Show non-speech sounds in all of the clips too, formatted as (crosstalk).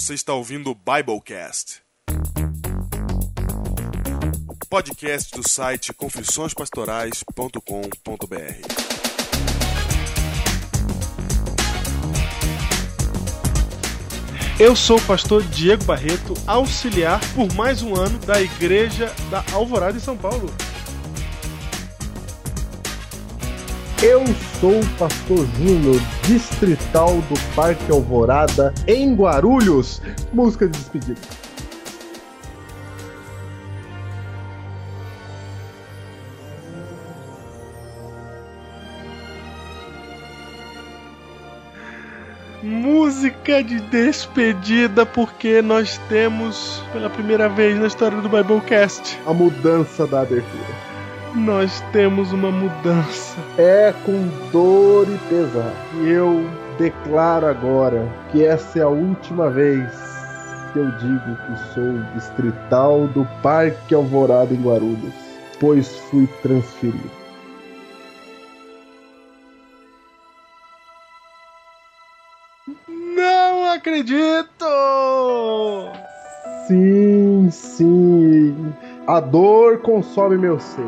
Você está ouvindo o Biblecast. Podcast do site confissõespastorais.com.br. Eu sou o pastor Diego Barreto, auxiliar por mais um ano da Igreja da Alvorada em São Paulo. Eu sou o pastor Júnior, distrital do Parque Alvorada, em Guarulhos. Música de despedida. Música de despedida, porque nós temos, pela primeira vez na história do Biblecast, A mudança da abertura. Nós temos uma mudança. É com dor e pesar. E eu declaro agora que essa é a última vez que eu digo que sou distrital do Parque Alvorada em Guarulhos, pois fui transferido. Não acredito! Sim, sim. A dor consome meu ser.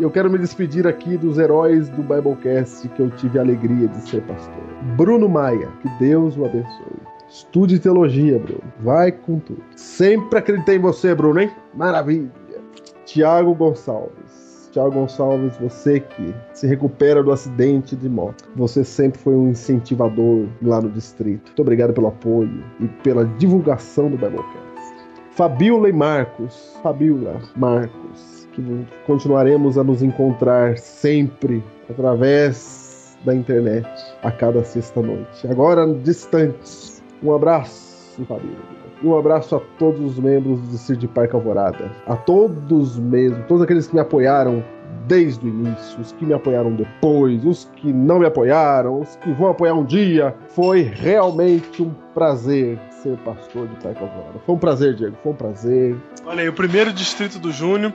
Eu quero me despedir aqui dos heróis do Biblecast que eu tive a alegria de ser pastor. Bruno Maia, que Deus o abençoe. Estude teologia, Bruno. Vai com tudo. Sempre acreditei em você, Bruno, hein? Maravilha. Tiago Gonçalves. Tiago Gonçalves, você que se recupera do acidente de moto. Você sempre foi um incentivador lá no distrito. Muito obrigado pelo apoio e pela divulgação do Biblecast. Fabiola e Marcos. Fabiola, Marcos. Que continuaremos a nos encontrar sempre através da internet a cada sexta-noite. Agora distantes. Um abraço, Fabiola. E um abraço a todos os membros do de Parque Alvorada. A todos mesmo, todos aqueles que me apoiaram desde o início, os que me apoiaram depois, os que não me apoiaram, os que vão apoiar um dia. Foi realmente um prazer ser pastor de Alvorada. Foi um prazer, Diego, foi um prazer. Olha aí, o primeiro distrito do Júnior.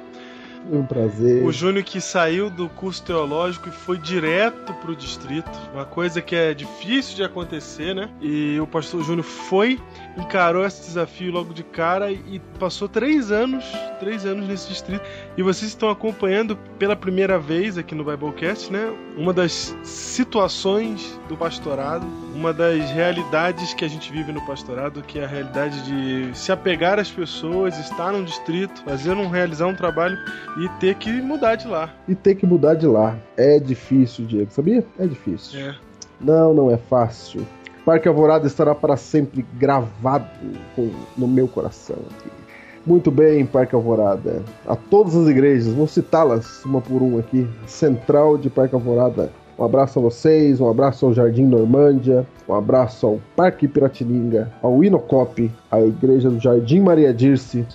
Foi um prazer. O Júnior que saiu do curso teológico e foi direto pro distrito. Uma coisa que é difícil de acontecer, né? E o pastor Júnior foi, encarou esse desafio logo de cara e passou três anos, três anos nesse distrito. E vocês estão acompanhando pela primeira vez aqui no Biblecast, né? Uma das situações do pastorado, uma das realidades que a gente vive no pastorado, que é a realidade de se apegar às pessoas, estar num distrito, fazer um, realizar um trabalho e ter que mudar de lá. E ter que mudar de lá. É difícil, Diego, sabia? É difícil. É. Não, não é fácil. Parque Alvorada estará para sempre gravado com- no meu coração. aqui. Muito bem, Parque Alvorada. A todas as igrejas, vou citá-las uma por uma aqui. Central de Parque Alvorada. Um abraço a vocês, um abraço ao Jardim Normândia, um abraço ao Parque Piratininga, ao Inocop, à Igreja do Jardim Maria Dirce,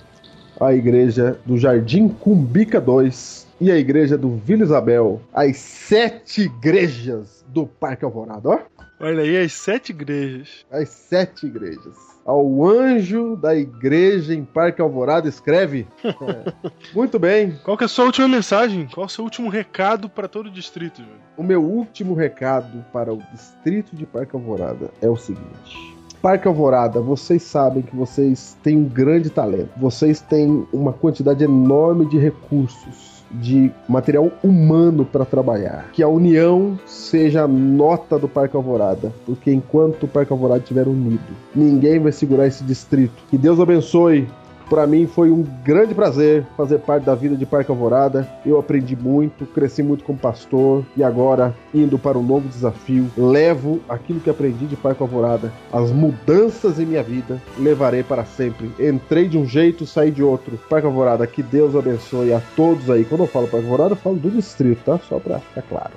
a igreja do Jardim Cumbica 2 e a igreja do Vila Isabel. As sete igrejas do Parque Alvorada, ó. Olha aí as sete igrejas. As sete igrejas. Ao anjo da igreja em Parque Alvorada escreve. (laughs) É. Muito bem. Qual que é a sua última mensagem? Qual é o seu último recado para todo o distrito, Júnior? O meu último recado para o distrito de Parque Alvorada é o seguinte. Parque Alvorada, vocês sabem que vocês têm um grande talento. Vocês têm uma quantidade enorme de recursos, de material humano para trabalhar. Que a união seja a nota do Parque Alvorada, porque enquanto o Parque Alvorada estiver unido, ninguém vai segurar esse distrito. Que Deus abençoe para mim foi um grande prazer fazer parte da vida de Parque Alvorada. Eu aprendi muito, cresci muito como pastor e agora, indo para um novo desafio, levo aquilo que aprendi de Parque Alvorada, as mudanças em minha vida, levarei para sempre. Entrei de um jeito, saí de outro. Parque Alvorada, que Deus abençoe a todos aí. Quando eu falo Parque Alvorada, eu falo do distrito, tá? Só para ficar claro.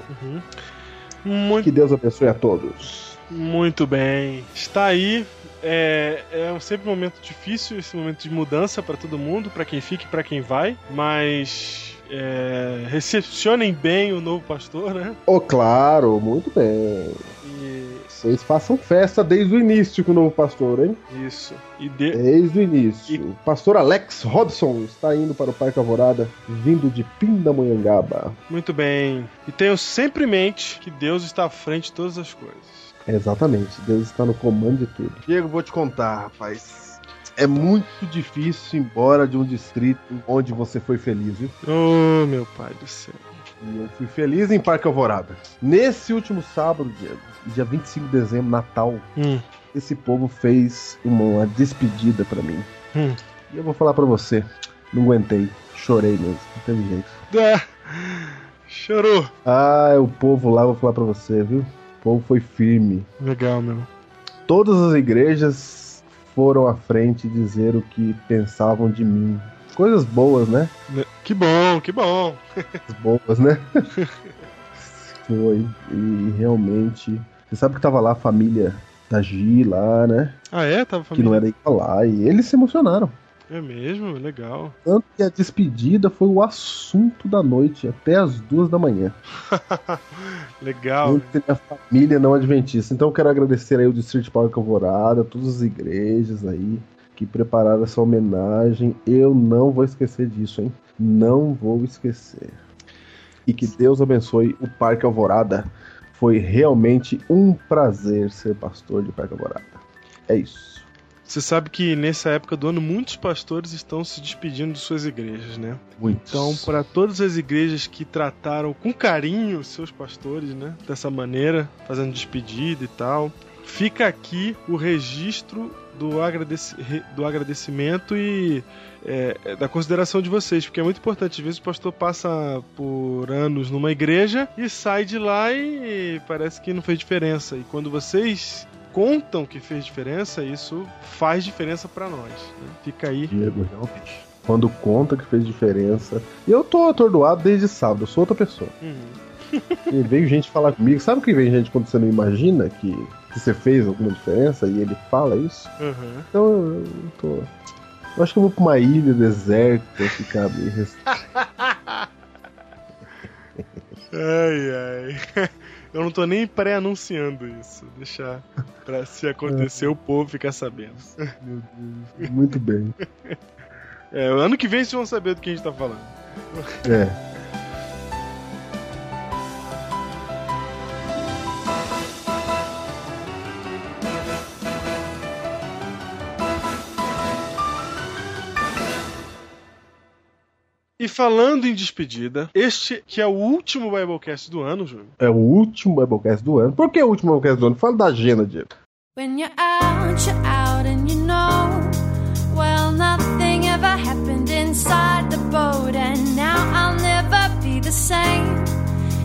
Muito, Que Deus abençoe a todos. muito bem. Está aí. É, é sempre um momento difícil, esse momento de mudança para todo mundo, para quem fica e para quem vai, mas é, recepcionem bem o novo pastor, né? Oh, claro, muito bem. E vocês façam festa desde o início com o novo pastor, hein? Isso. E de... Desde o início. E- O pastor Alex Robson está indo para o Parque Alvorada, vindo de Pindamonhangaba. Muito bem. E tenham sempre em mente que Deus está à frente de todas as coisas. Exatamente, Deus está no comando de tudo. Diego, vou te contar, rapaz. É muito difícil ir embora de um distrito onde você foi feliz, viu? Oh, meu pai do céu. E eu fui feliz em Parque Alvorada. Nesse último sábado, Diego, dia 25 de dezembro, Natal, Hum, esse povo fez uma, uma despedida pra mim. hum. E eu vou falar pra você, não aguentei, chorei mesmo, não teve jeito. Ah, chorou. Ah, o povo lá, eu vou falar pra você, viu? O povo foi firme. Legal, meu. Todas as igrejas foram à frente dizer o que pensavam de mim. Coisas boas, né? Que bom, que bom. Coisas boas, né? (laughs) Foi. E realmente. Você sabe que tava lá a família da Gi lá, né? Ah, é? Tava Que não família. era pra lá. E eles se emocionaram. É mesmo? Legal. Tanto que a despedida foi o assunto da noite, até as duas da manhã. (laughs) Legal. Entre a família não adventista. Então eu quero agradecer aí o Distrito Parque Alvorada, todas as igrejas aí que prepararam essa homenagem. Eu não vou esquecer disso, hein? Não vou esquecer. E que Deus abençoe o Parque Alvorada. Foi realmente um prazer ser pastor de Parque Alvorada. É isso. Você sabe que nessa época do ano muitos pastores estão se despedindo de suas igrejas, né? Muito. Então, para todas as igrejas que trataram com carinho seus pastores, né? Dessa maneira, fazendo despedida e tal, fica aqui o registro do, agradeci do agradecimento e é, é, da consideração de vocês, porque é muito importante. Às vezes o pastor passa por anos numa igreja e sai de lá e parece que não fez diferença. E quando vocês contam que fez diferença, isso faz diferença para nós. né? Fica aí. Diego, realmente. Quando conta que fez diferença. E eu tô atordoado desde sábado, eu sou outra pessoa. Uhum. E veio gente falar comigo. Sabe que vem gente quando você não imagina que, que você fez alguma diferença e ele fala isso? Uhum. Então eu, eu tô. Eu acho que eu vou pra uma ilha deserta ficar me (laughs) res- Ai, ai. Eu não tô nem pré-anunciando isso. Deixar pra se acontecer o povo ficar sabendo. Meu Deus. Muito bem. (laughs) É, ano que vem vocês vão saber do que a gente tá falando. É. E falando em despedida, este que é o último Biblecast do ano, Júnior. É o último Biblecast do ano. Por que o último Biblecast do ano? Fala da agenda, Diego. When you're out, you're out, and you know, well, nothing ever happened inside the boat, and now I'll never be the same.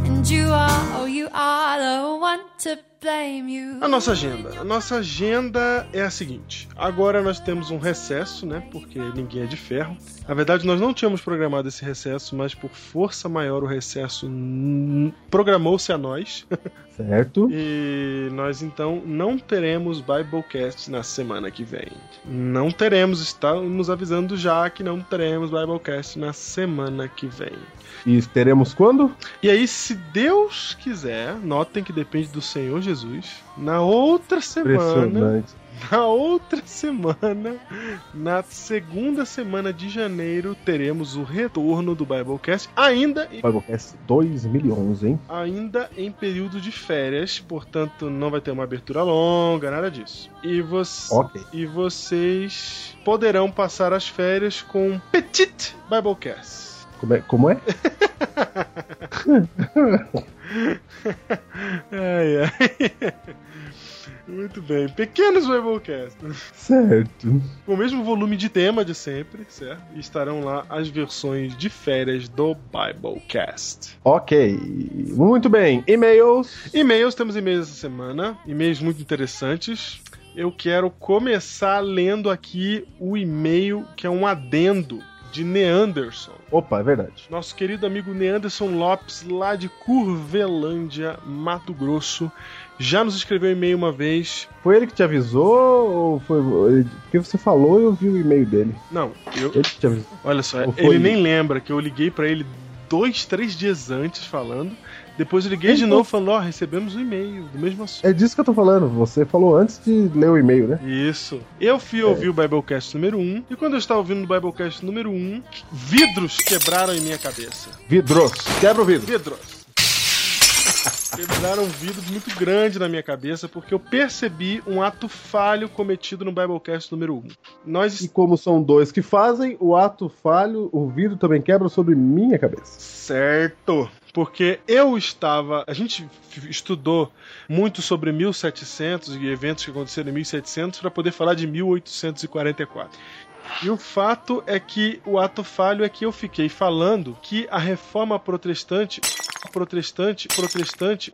And you are, oh, you are the one to. A nossa agenda. A nossa agenda é a seguinte. Agora nós temos um recesso, né? Porque ninguém é de ferro. Na verdade, nós não tínhamos programado esse recesso, mas por força maior o recesso programou-se a nós. (laughs) Certo? E nós então não teremos Biblecast na semana que vem. Não teremos, estamos avisando já que não teremos Biblecast na semana que vem. E teremos quando? E aí, se Deus quiser, notem que depende do Senhor Jesus. Na outra semana, na outra semana, na segunda semana de janeiro, teremos o retorno do Biblecast, ainda em Biblecast 2011, hein? ainda em período de férias, portanto não vai ter uma abertura longa, nada disso. E, você, Ok. e vocês poderão passar as férias com um Petit Biblecast. Como é? Como é? (laughs) (laughs) Ai, ai. Muito bem, pequenos Biblecasts. Certo. Com o mesmo volume de tema de sempre, certo? E estarão lá as versões de férias do Biblecast. Ok. Muito bem. E-mails. E-mails, temos e-mails essa semana, e-mails muito interessantes. Eu quero começar lendo aqui o e-mail que é um adendo de Neanderson. Opa, é verdade. Nosso querido amigo Neanderson Lopes, lá de Curvelândia, Mato Grosso, já nos escreveu um e-mail uma vez. Foi ele que te avisou ou foi. Porque você falou e eu vi o e-mail dele. Não, eu, Ele que te avisou. olha só, ele ele? nem lembra que eu liguei pra ele dois, três dias antes falando. Depois eu liguei de novo falando, ó, recebemos um e-mail do mesmo assunto. É disso que eu tô falando. Você falou antes de ler o e-mail, né? Isso. Eu fui ouvir o Biblecast número 1, e quando eu estava ouvindo o Biblecast número 1, vidros quebraram em minha cabeça. Vidros. Quebra o vidro. Vidros. (laughs) Quebraram um vidro muito grande na minha cabeça porque eu percebi um ato falho cometido no Biblecast número 1. Nós E como são dois que fazem, o ato falho, o vidro também quebra sobre minha cabeça. Certo. Porque eu estava. A gente estudou muito sobre 1700 e eventos que aconteceram em 1700 para poder falar de 1844. E o fato é que o ato falho é que eu fiquei falando que a reforma protestante. Protestante, protestante.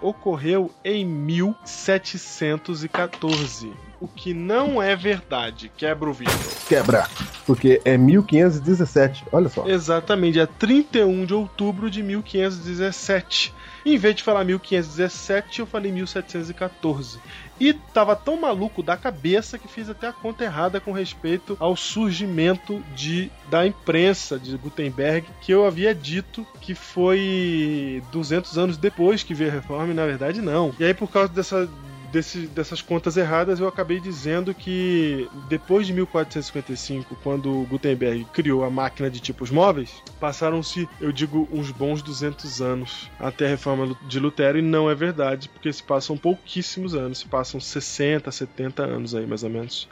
Ocorreu em 1714. O que não é verdade. Quebra o vidro. Quebra. Porque é 1517. Olha só. Exatamente, dia 31 de outubro de 1517. Em vez de falar 1517, eu falei 1714. E tava tão maluco da cabeça que fiz até a conta errada com respeito ao surgimento de, da imprensa de Gutenberg, que eu havia dito que foi 200 anos depois que veio a reforma, e na verdade não. E aí, por causa dessa desse- dessas contas erradas, eu acabei dizendo que depois de 1455, quando Gutenberg criou a máquina de tipos móveis, passaram-se, eu digo, uns bons 200 anos até a reforma de Lutero, e não é verdade, porque se passam pouquíssimos anos, se passam 60, 70 anos aí, mais ou menos.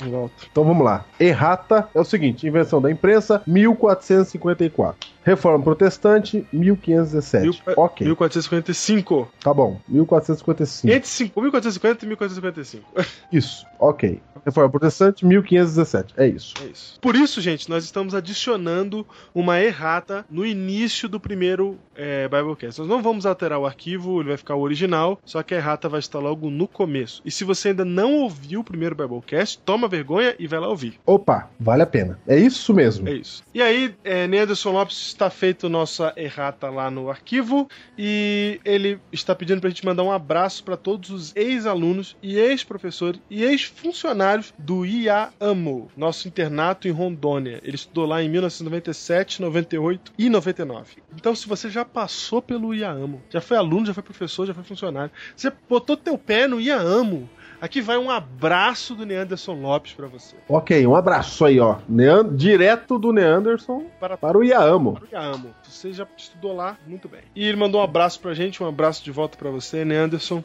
Volta. Então vamos lá. Errata é o seguinte: invenção da imprensa, 1454. Reforma protestante, 1517. Mil- ok, 1455. tá bom. 1455. Entre cinco- 1450 e 1455. (laughs) Isso, ok. Reforma protestante, 1517. É isso. É isso. Por isso, gente, nós estamos adicionando uma errata no início do primeiro é, Biblecast. Nós não vamos alterar o arquivo, ele vai ficar o original, só que a errata vai estar logo no começo. E se você ainda não ouviu o primeiro Biblecast, toma vergonha e vai lá ouvir. Opa, vale a pena. É isso mesmo. É isso. E aí, é, Neanderson Lopes está feito nossa errata lá no arquivo e ele está pedindo pra gente mandar um abraço para todos os ex-alunos e ex-professores e ex-funcionários do IAAMO, nosso internato em Rondônia. Ele estudou lá em 1997, 98 e 99. Então, se você já passou pelo IAAMO, já foi aluno, já foi professor, já foi funcionário, você botou teu pé no IAAMO, aqui vai um abraço do Neanderson Lopes para você. Ok, um abraço aí, ó. Nean- Direto do Neanderson Para para o Iamo. Eu amo. Você já estudou lá, muito bem. E ele mandou um abraço pra gente, um abraço de volta pra você, Neanderson.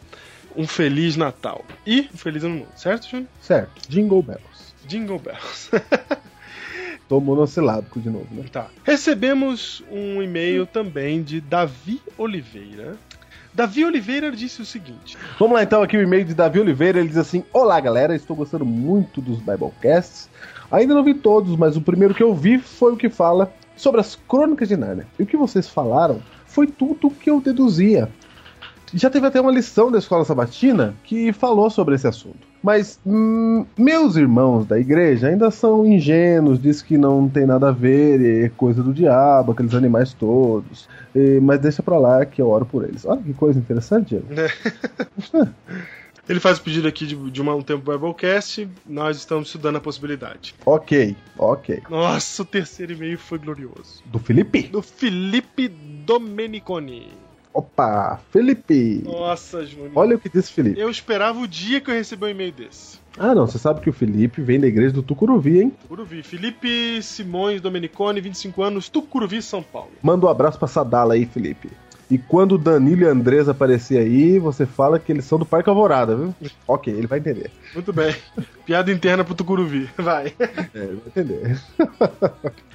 Um Feliz Natal. E um Feliz Ano Novo, certo, Júnior? Certo, Jingle Bells. Jingle Bells. (laughs) Tô monossilábico de novo, né? tá. Recebemos um e-mail também de Davi Oliveira. Davi Oliveira disse o seguinte: Vamos lá então aqui o e-mail de Davi Oliveira, ele diz assim: Olá galera, estou gostando muito dos Biblecasts. Ainda não vi todos, mas o primeiro que eu vi foi o que fala sobre as crônicas de Nárnia. E o que vocês falaram foi tudo o que eu deduzia. Já teve até uma lição da escola sabatina que falou sobre esse assunto. Mas hum, meus irmãos da igreja ainda são ingênuos, diz que não tem nada a ver, é coisa do diabo, aqueles animais todos. E- mas deixa pra lá que eu oro por eles. Olha que coisa interessante, Diego. (laughs) Ele faz o pedido aqui de, de uma- um tempo Biblecast. Nós estamos estudando a possibilidade. Ok, ok. Nossa, o terceiro e-mail foi glorioso. Do Felipe? Do Felipe Domeniconi. Opa, Felipe. Nossa, Júnior. Olha o que disse Felipe. Eu esperava o dia que eu recebi um e-mail desse. Ah, não, você sabe que o Felipe vem da igreja do Tucuruvi, hein? Tucuruvi. Felipe Simões Domeniconi, 25 anos, Tucuruvi, São Paulo. Manda um abraço pra Sadala aí, Felipe. E quando o Danilo e a Andresa aparecer aí, você fala que eles são do Parque Alvorada, viu? Ok, ele vai entender. Muito bem. Piada interna pro Tucuruvi. Vai. É, ele vai entender.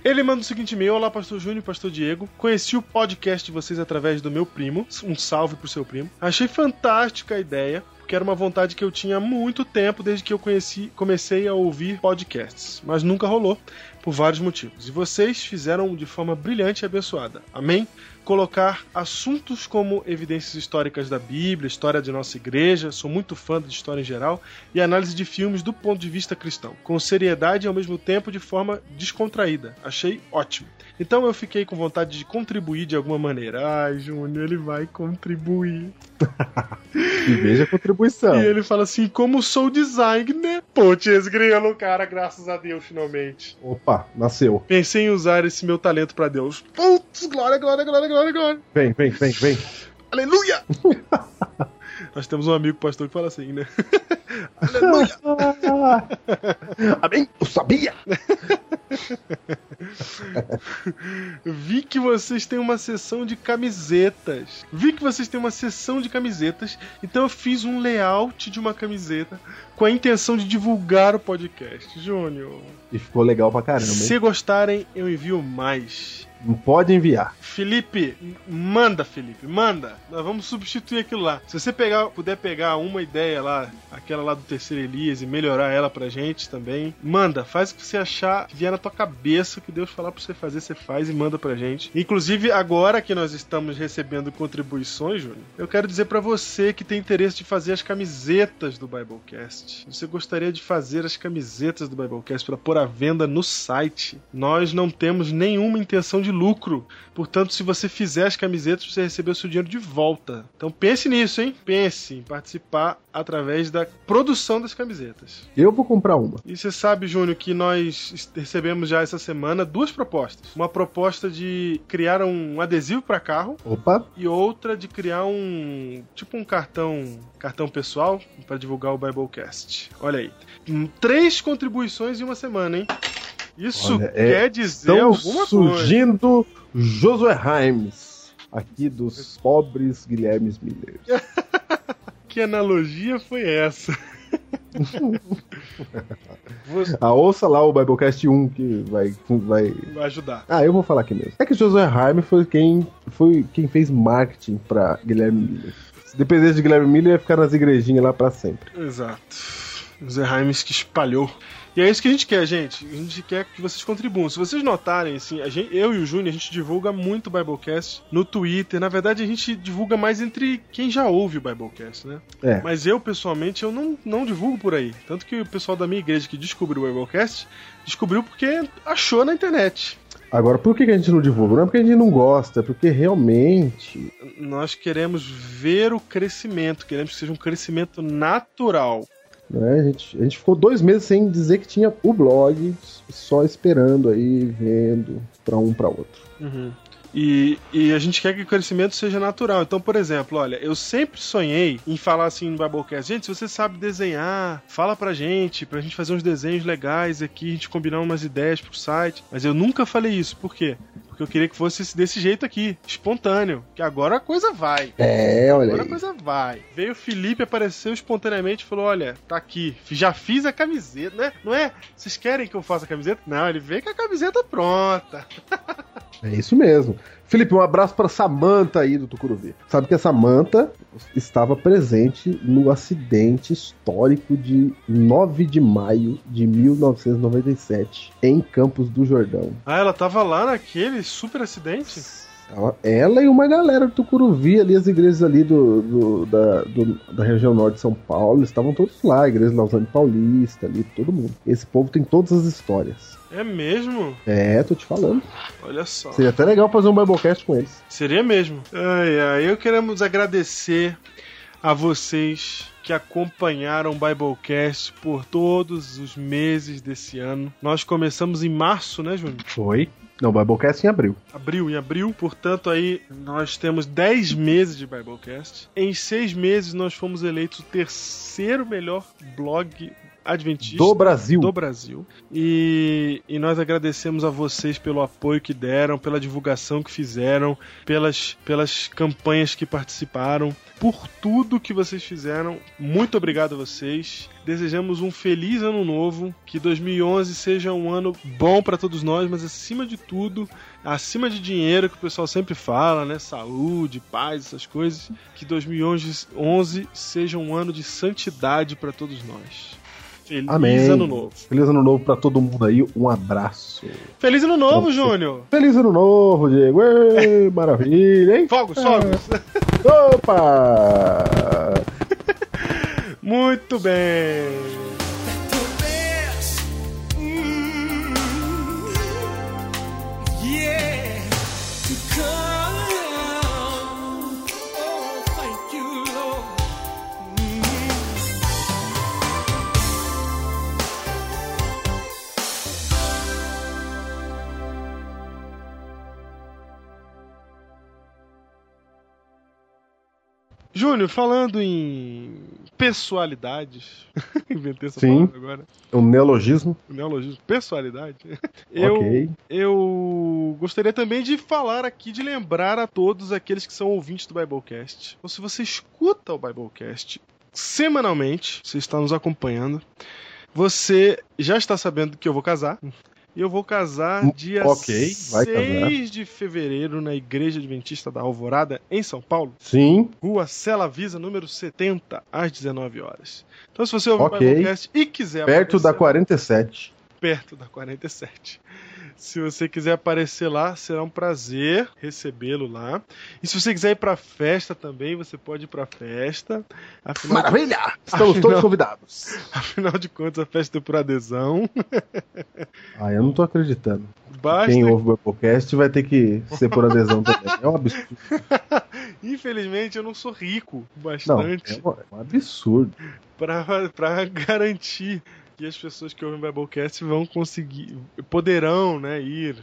Ele manda o seguinte e-mail: Olá, Pastor Júnior e Pastor Diego. Conheci o podcast de vocês através do meu primo. Um salve pro seu primo. Achei fantástica a ideia. Porque era uma vontade que eu tinha há muito tempo, desde que eu conheci, comecei a ouvir podcasts. Mas nunca rolou, por vários motivos. E vocês fizeram de forma brilhante e abençoada. Amém? Colocar assuntos como evidências históricas da Bíblia, história de nossa igreja, sou muito fã de história em geral, e análise de filmes do ponto de vista cristão, com seriedade e ao mesmo tempo de forma descontraída. Achei ótimo. Então eu fiquei com vontade de contribuir de alguma maneira. Ai, Júnior, ele vai contribuir. (laughs) E veja a contribuição. E ele fala assim: como sou designer. Putz, grilo, cara, graças a Deus, finalmente. Opa, nasceu. Pensei em usar esse meu talento pra Deus. Putz, glória, glória, glória, glória, glória. Vem, vem, vem, vem. Aleluia! (laughs) Nós temos um amigo pastor que fala assim, né? (laughs) Aleluia! (laughs) Amém? Eu sabia! Vi que vocês têm uma sessão de camisetas. Vi que vocês têm uma sessão de camisetas, então eu fiz um layout de uma camiseta com a intenção de divulgar o podcast. Júnior, E ficou legal pra caramba, hein? se gostarem, eu envio mais. Pode enviar. Felipe, manda, Felipe, manda. Nós vamos substituir aquilo lá. Se você pegar, puder pegar uma ideia lá, aquela lá do terceiro Elias, e melhorar ela pra gente também, manda. Faz o que você achar que vier na tua cabeça, que Deus falar pra você fazer, você faz e manda pra gente. Inclusive, agora que nós estamos recebendo contribuições, Júnior, eu quero dizer pra você que tem interesse de fazer as camisetas do Biblecast. Você gostaria de fazer as camisetas do Biblecast para pôr à venda no site. Nós não temos nenhuma intenção de lucro. Portanto, se você fizer as camisetas, você recebe o seu dinheiro de volta. Então pense nisso, hein? Pense em participar através da produção das camisetas. Eu vou comprar uma. E você sabe, Júnior, que nós recebemos já essa semana duas propostas. Uma proposta de criar um adesivo para carro Opa, e outra de criar um tipo um cartão cartão pessoal para divulgar o Biblecast. Olha aí, Hum, três contribuições em uma semana, hein? Isso Olha, é- quer dizer estão alguma coisa. surgindo Josué Himes. Aqui dos pobres Guilherme Miller. (laughs) Que analogia foi essa? (laughs) Ah, ouça lá o Biblecast 1 que vai, vai. vai ajudar. Ah, eu vou falar aqui mesmo. É que Josué Haim foi quem, foi quem fez marketing pra Guilherme Miller. Se dependesse de Guilherme Miller, ia ficar nas igrejinhas lá pra sempre. Exato. O Zé Raimes que espalhou. E é isso que a gente quer, gente. A gente quer que vocês contribuam. Se vocês notarem, assim, a gente, eu e o Júnior, a gente divulga muito o Biblecast no Twitter. Na verdade, a gente divulga mais entre quem já ouve o Biblecast, né? É. Mas eu, pessoalmente, eu não, não divulgo por aí. Tanto que o pessoal da minha igreja que descobriu o Biblecast, descobriu porque achou na internet. Agora, por que que a gente não divulga? Não é porque a gente não gosta, é porque realmente. Nós queremos ver o crescimento, queremos que seja um crescimento natural. Né, a, gente, a gente ficou dois meses sem dizer que tinha o blog, só esperando aí, vendo pra um pra outro. Uhum. E, e a gente quer que o crescimento seja natural. Então, por exemplo, olha, eu sempre sonhei em falar assim no Biblecast: gente, se você sabe desenhar, fala pra gente, pra gente fazer uns desenhos legais aqui, a gente combinar umas ideias pro site. Mas eu nunca falei isso. Por quê? Porque eu queria que fosse desse jeito aqui, espontâneo. Que agora a coisa vai. É, olha Agora a aí. coisa vai. Veio o Felipe, apareceu espontaneamente e falou: Olha, tá aqui, já fiz a camiseta, né? Não é? Vocês querem que eu faça a camiseta? Não, ele veio com a camiseta pronta. (laughs) É isso mesmo. Felipe, um abraço pra Samanta aí do Tucuruvi. Sabe que a Samanta estava presente no acidente histórico de 9 de maio de 1997 em Campos do Jordão. Ah, ela tava lá naquele super acidente? Ela, e uma galera do Tucuruvi ali, as igrejas ali do, do- da, do- da região norte de São Paulo, eles estavam todos lá, a igreja Lausanne Paulista ali, todo mundo. Esse povo tem todas as histórias. É mesmo? É, tô te falando. Olha só. Seria até legal fazer um Biblecast com eles. Seria mesmo. Ai, ai, eu queremos agradecer a vocês que acompanharam o Biblecast por todos os meses desse ano. Nós começamos em março, né, Júnior? Foi? Não, Biblecast em abril. Abril, em abril. Portanto, aí nós temos 10 meses de Biblecast. Em seis meses nós fomos eleitos o terceiro melhor blog adventista Do Brasil. do Brasil. E, e nós agradecemos a vocês pelo apoio que deram, pela divulgação que fizeram, pelas, pelas campanhas que participaram, por tudo que vocês fizeram. Muito obrigado a vocês. Desejamos um feliz ano novo, que 2011 seja um ano bom para todos nós, mas acima de tudo, acima de dinheiro que o pessoal sempre fala, né? Saúde, paz, essas coisas, que 2011 seja um ano de santidade para todos nós. Feliz Amém. ano novo. Feliz ano novo pra todo mundo aí. Um abraço. Feliz ano novo. Júnior! Feliz ano novo, Diego. Ê, (laughs) maravilha, hein? Fogos, fogos! (laughs) Opa! (laughs) Muito bem! Júnior, falando em pessoalidades, (laughs) inventei essa Sim. palavra agora, Um neologismo. o neologismo, pessoalidade, (laughs) eu, Ok. eu gostaria também de falar aqui, de lembrar a todos aqueles que são ouvintes do Biblecast. Então, se você escuta o Biblecast semanalmente, você está nos acompanhando, você já está sabendo que eu vou casar. E eu vou casar Hum, dia ok, vai 6 casar. de fevereiro na Igreja Adventista da Alvorada, em São Paulo. Sim. Rua Cela Visa, número 70, às 19 horas. Então, se você ouvir Ok. o Biblecast e quiser Perto da aparecer- 47. perto da 47. Se você quiser aparecer lá, será um prazer recebê-lo lá. E se você quiser ir pra festa também, você pode ir pra festa. Afinal, de, Maravilha! Estamos Afinal- todos (laughs) convidados. afinal de contas, a festa é por adesão. (laughs) Ah, eu não tô acreditando. Basta. Quem ouve o podcast vai ter que ser por adesão também. É um absurdo. (laughs) Infelizmente, eu não sou rico o Não, bastante é um- é um absurdo. pra, pra garantir que as pessoas que ouvem o Biblecast vão conseguir, poderão, né, ir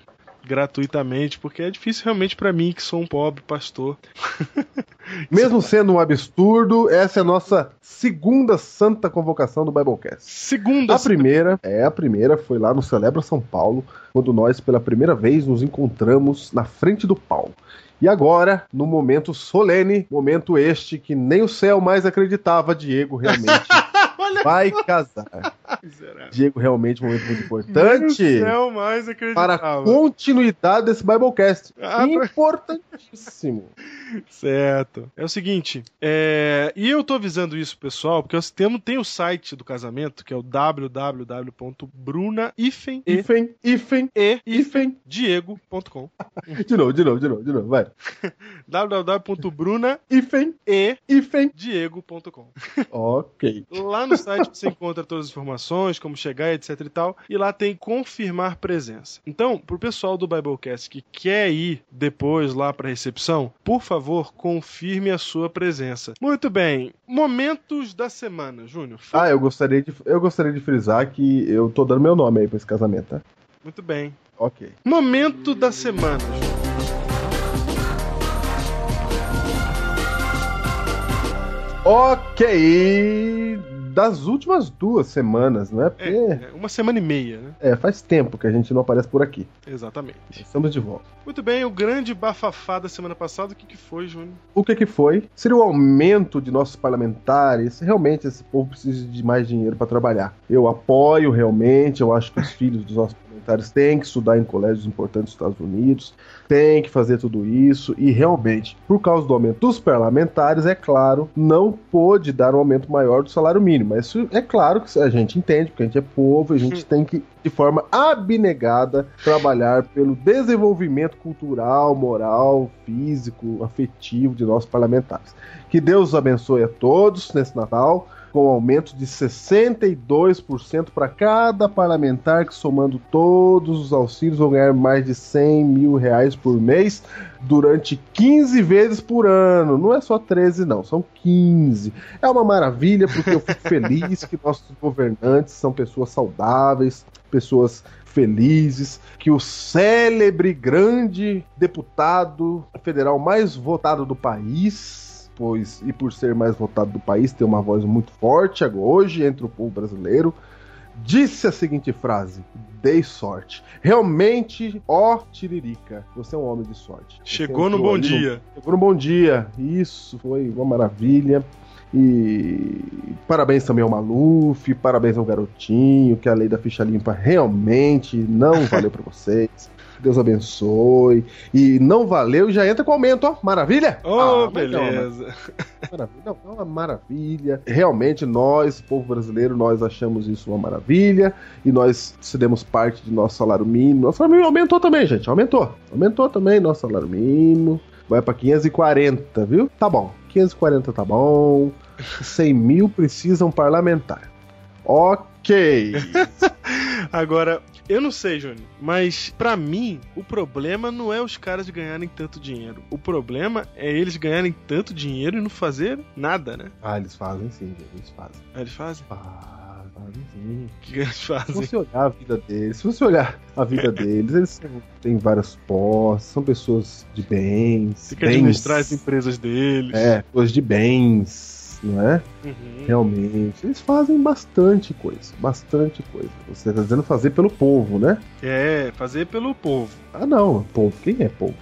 gratuitamente, porque é difícil realmente pra mim, que sou um pobre pastor, (laughs) Mesmo sendo um absurdo, essa é a nossa segunda santa convocação do Biblecast. Segunda A primeira, é a primeira, foi lá no Celebra São Paulo, quando nós pela primeira vez nos encontramos na frente do palco. E agora, no momento solene, momento este que nem o céu mais acreditava, Diego realmente (laughs) vai casar. (laughs) Diego realmente um momento muito importante céu mais para a continuidade desse Biblecast. Ah, Importantíssimo. Certo. É o seguinte, é, e eu tô avisando isso, pessoal, porque nós temos, tem o site do casamento, que é o www.bruna-e Ifen, Ifen, Ifen. diego.com (laughs) De novo, de novo, de novo, de novo, vai. (laughs) www.bruna-e Ifen, Ifen. diego.com Ok. Lá no site você encontra todas as informações, como chegar, etc e tal. E lá tem confirmar presença. Então, pro pessoal do Biblecast que quer ir depois lá pra recepção, por favor, confirme a sua presença. Muito bem. Momentos da semana, Júnior. Ah, eu gostaria de, eu gostaria de frisar que eu tô dando meu nome aí pra esse casamento, tá? Muito bem. Ok. Momento da semana, Júnior. Ok. Das últimas duas semanas, né? Porque É, é, uma semana e meia, né? é, faz tempo que a gente não aparece por aqui. Exatamente. Estamos de volta. Muito bem, o grande bafafá da semana passada, o que, que foi, Júnior? O que que foi? Seria o aumento de nossos parlamentares. Realmente esse povo precisa de mais dinheiro para trabalhar. Eu apoio realmente, eu acho que os filhos dos nossos parlamentares têm que estudar em colégios importantes dos Estados Unidos, têm que fazer tudo isso e realmente, por causa do aumento dos parlamentares, é claro, não pôde dar um aumento maior do salário mínimo. Mas isso é claro que a gente entende, porque a gente é povo, a gente tem que de forma abnegada trabalhar pelo desenvolvimento cultural, moral, físico, afetivo de nossos parlamentares. Que Deus abençoe a todos nesse Natal, com um aumento de 62% para cada parlamentar, que somando todos os auxílios vão ganhar mais de 100 mil reais por mês durante 15 vezes por ano. Não é só 13, não, são 15. É uma maravilha, porque eu fico feliz que nossos governantes são pessoas saudáveis, pessoas felizes, que o célebre grande deputado federal mais votado do país, pois e por ser mais votado do país, tem uma voz muito forte hoje entre o povo brasileiro, disse a seguinte frase: Dei sorte. Realmente, ó Tiririca, você é um homem de sorte. Chegou no bom dia. Chegou no bom dia. Isso foi uma maravilha. E parabéns também ao Maluf, parabéns ao garotinho, que a lei da ficha limpa realmente não valeu pra vocês. Deus abençoe. E não valeu, já entra com aumento, ó. Maravilha? Oh, Ah, beleza. Maravilha. Não, é uma maravilha. Realmente, nós, povo brasileiro, nós achamos isso uma maravilha. E nós cedemos parte de nosso salário mínimo. Nosso salário mínimo aumentou também, gente. Aumentou. Aumentou também nosso salário mínimo. Vai pra 540, viu? Tá bom. 540 tá bom. 100 mil precisam parlamentar. Ok. (laughs) Agora, eu não sei, Júnior, mas pra mim, o problema não é os caras ganharem tanto dinheiro. O problema é eles ganharem tanto dinheiro e não fazer nada, né? ah, eles fazem sim. Eles fazem. Aí eles fazem. Fazem. Fazem sim. que eles Se fazem. você olhar a vida deles, se você olhar a vida deles, eles têm vários postos, são pessoas de bens. Tem que bens, administrar as empresas deles. É, pessoas de bens, não é? Uhum. Realmente. Eles fazem bastante coisa. Bastante coisa. Você tá dizendo fazer pelo povo, né? É, fazer pelo povo. Ah, não. Povo. Quem é (laughs) povo?